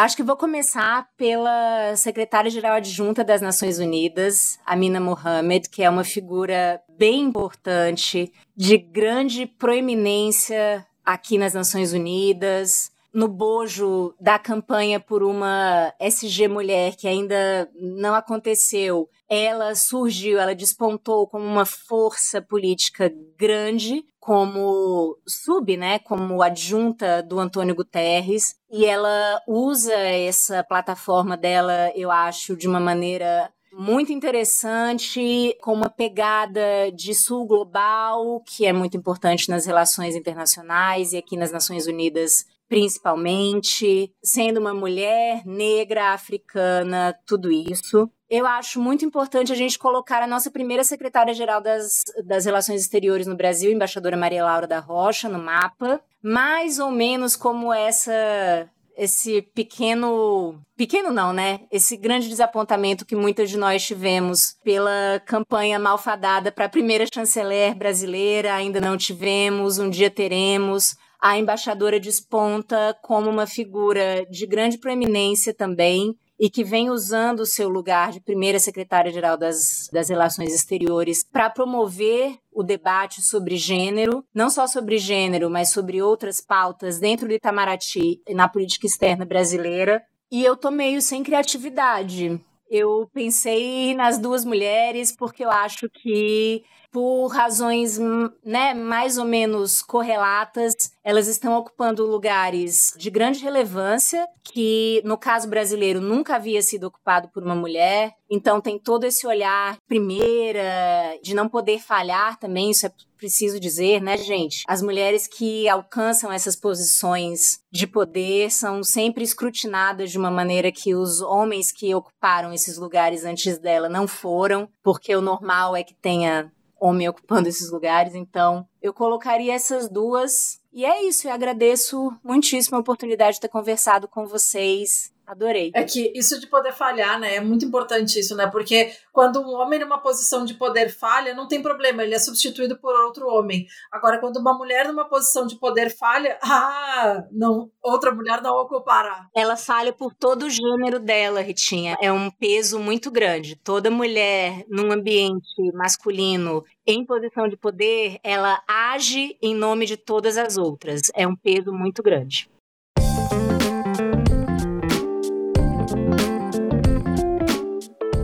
acho que vou começar pela secretária-geral adjunta das Nações Unidas, Amina Mohamed, que é uma figura bem importante, de grande proeminência aqui nas Nações Unidas, no bojo da campanha por uma SG mulher que ainda não aconteceu, ela surgiu, ela despontou como uma força política grande, como sub, né, como adjunta do Antônio Guterres, e ela usa essa plataforma dela, eu acho, de uma maneira muito interessante, com uma pegada de sul global, que é muito importante nas relações internacionais e aqui nas Nações Unidas principalmente, sendo uma mulher negra, africana, tudo isso. Eu acho muito importante a gente colocar a nossa primeira secretária-geral das, das Relações Exteriores no Brasil, embaixadora Maria Laura da Rocha, no mapa, mais ou menos como essa esse pequeno. Pequeno não, né? Esse grande desapontamento que muitas de nós tivemos pela campanha malfadada para a primeira chanceler brasileira, ainda não tivemos, um dia teremos a embaixadora desponta como uma figura de grande proeminência também e que vem usando o seu lugar de primeira secretária-geral das, das Relações Exteriores para promover o debate sobre gênero, não só sobre gênero, mas sobre outras pautas dentro do Itamaraty e na política externa brasileira. E eu tô meio sem criatividade. Eu pensei nas duas mulheres porque eu acho que por razões né, mais ou menos correlatas, elas estão ocupando lugares de grande relevância, que no caso brasileiro nunca havia sido ocupado por uma mulher. Então tem todo esse olhar primeira, de não poder falhar também, isso é preciso dizer, né, gente? As mulheres que alcançam essas posições de poder são sempre escrutinadas de uma maneira que os homens que ocuparam esses lugares antes dela não foram, porque o normal é que tenha homem ocupando esses lugares. Então, eu colocaria essas duas. E é isso, eu agradeço muitíssimo a oportunidade de ter conversado com vocês. Adorei. É que isso de poder falhar, né? É muito importante isso, né? Porque quando um homem numa posição de poder falha, não tem problema, ele é substituído por outro homem. Agora, quando uma mulher numa posição de poder falha, ah, não, outra mulher não ocupará. Ela falha por todo o gênero dela, Ritinha. É um peso muito grande. Toda mulher num ambiente masculino em posição de poder, ela age em nome de todas as outras. É um peso muito grande.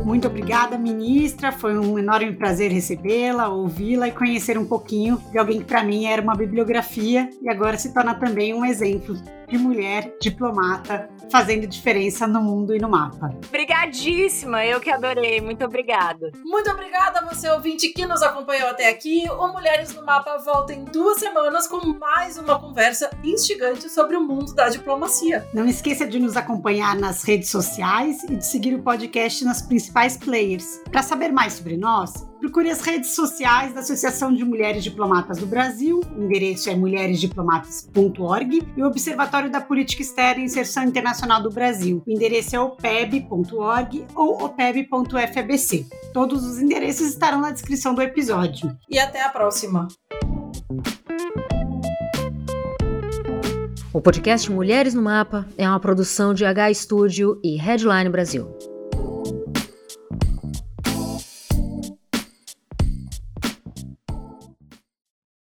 Muito obrigada, ministra. Foi um enorme prazer recebê-la, ouvi-la e conhecer um pouquinho de alguém que, para mim, era uma bibliografia e agora se torna também um exemplo de mulher diplomata fazendo diferença no mundo e no mapa. Obrigadíssima, eu que adorei. Muito obrigada. Muito obrigada a você, ouvinte, que nos acompanhou até aqui. O Mulheres no Mapa volta em duas semanas com mais uma conversa instigante sobre o mundo da diplomacia. Não esqueça de nos acompanhar nas redes sociais e de seguir o podcast nas principais players. Para saber mais sobre nós, procure as redes sociais da Associação de Mulheres Diplomatas do Brasil, o endereço é mulheresdiplomatas.org, e o Observatório da Política Externa e Inserção Internacional do Brasil, o endereço é opeb.org ou opeb.fbc. Todos os endereços estarão na descrição do episódio. E até a próxima! O podcast Mulheres no Mapa é uma produção de H Studio e Headline Brasil.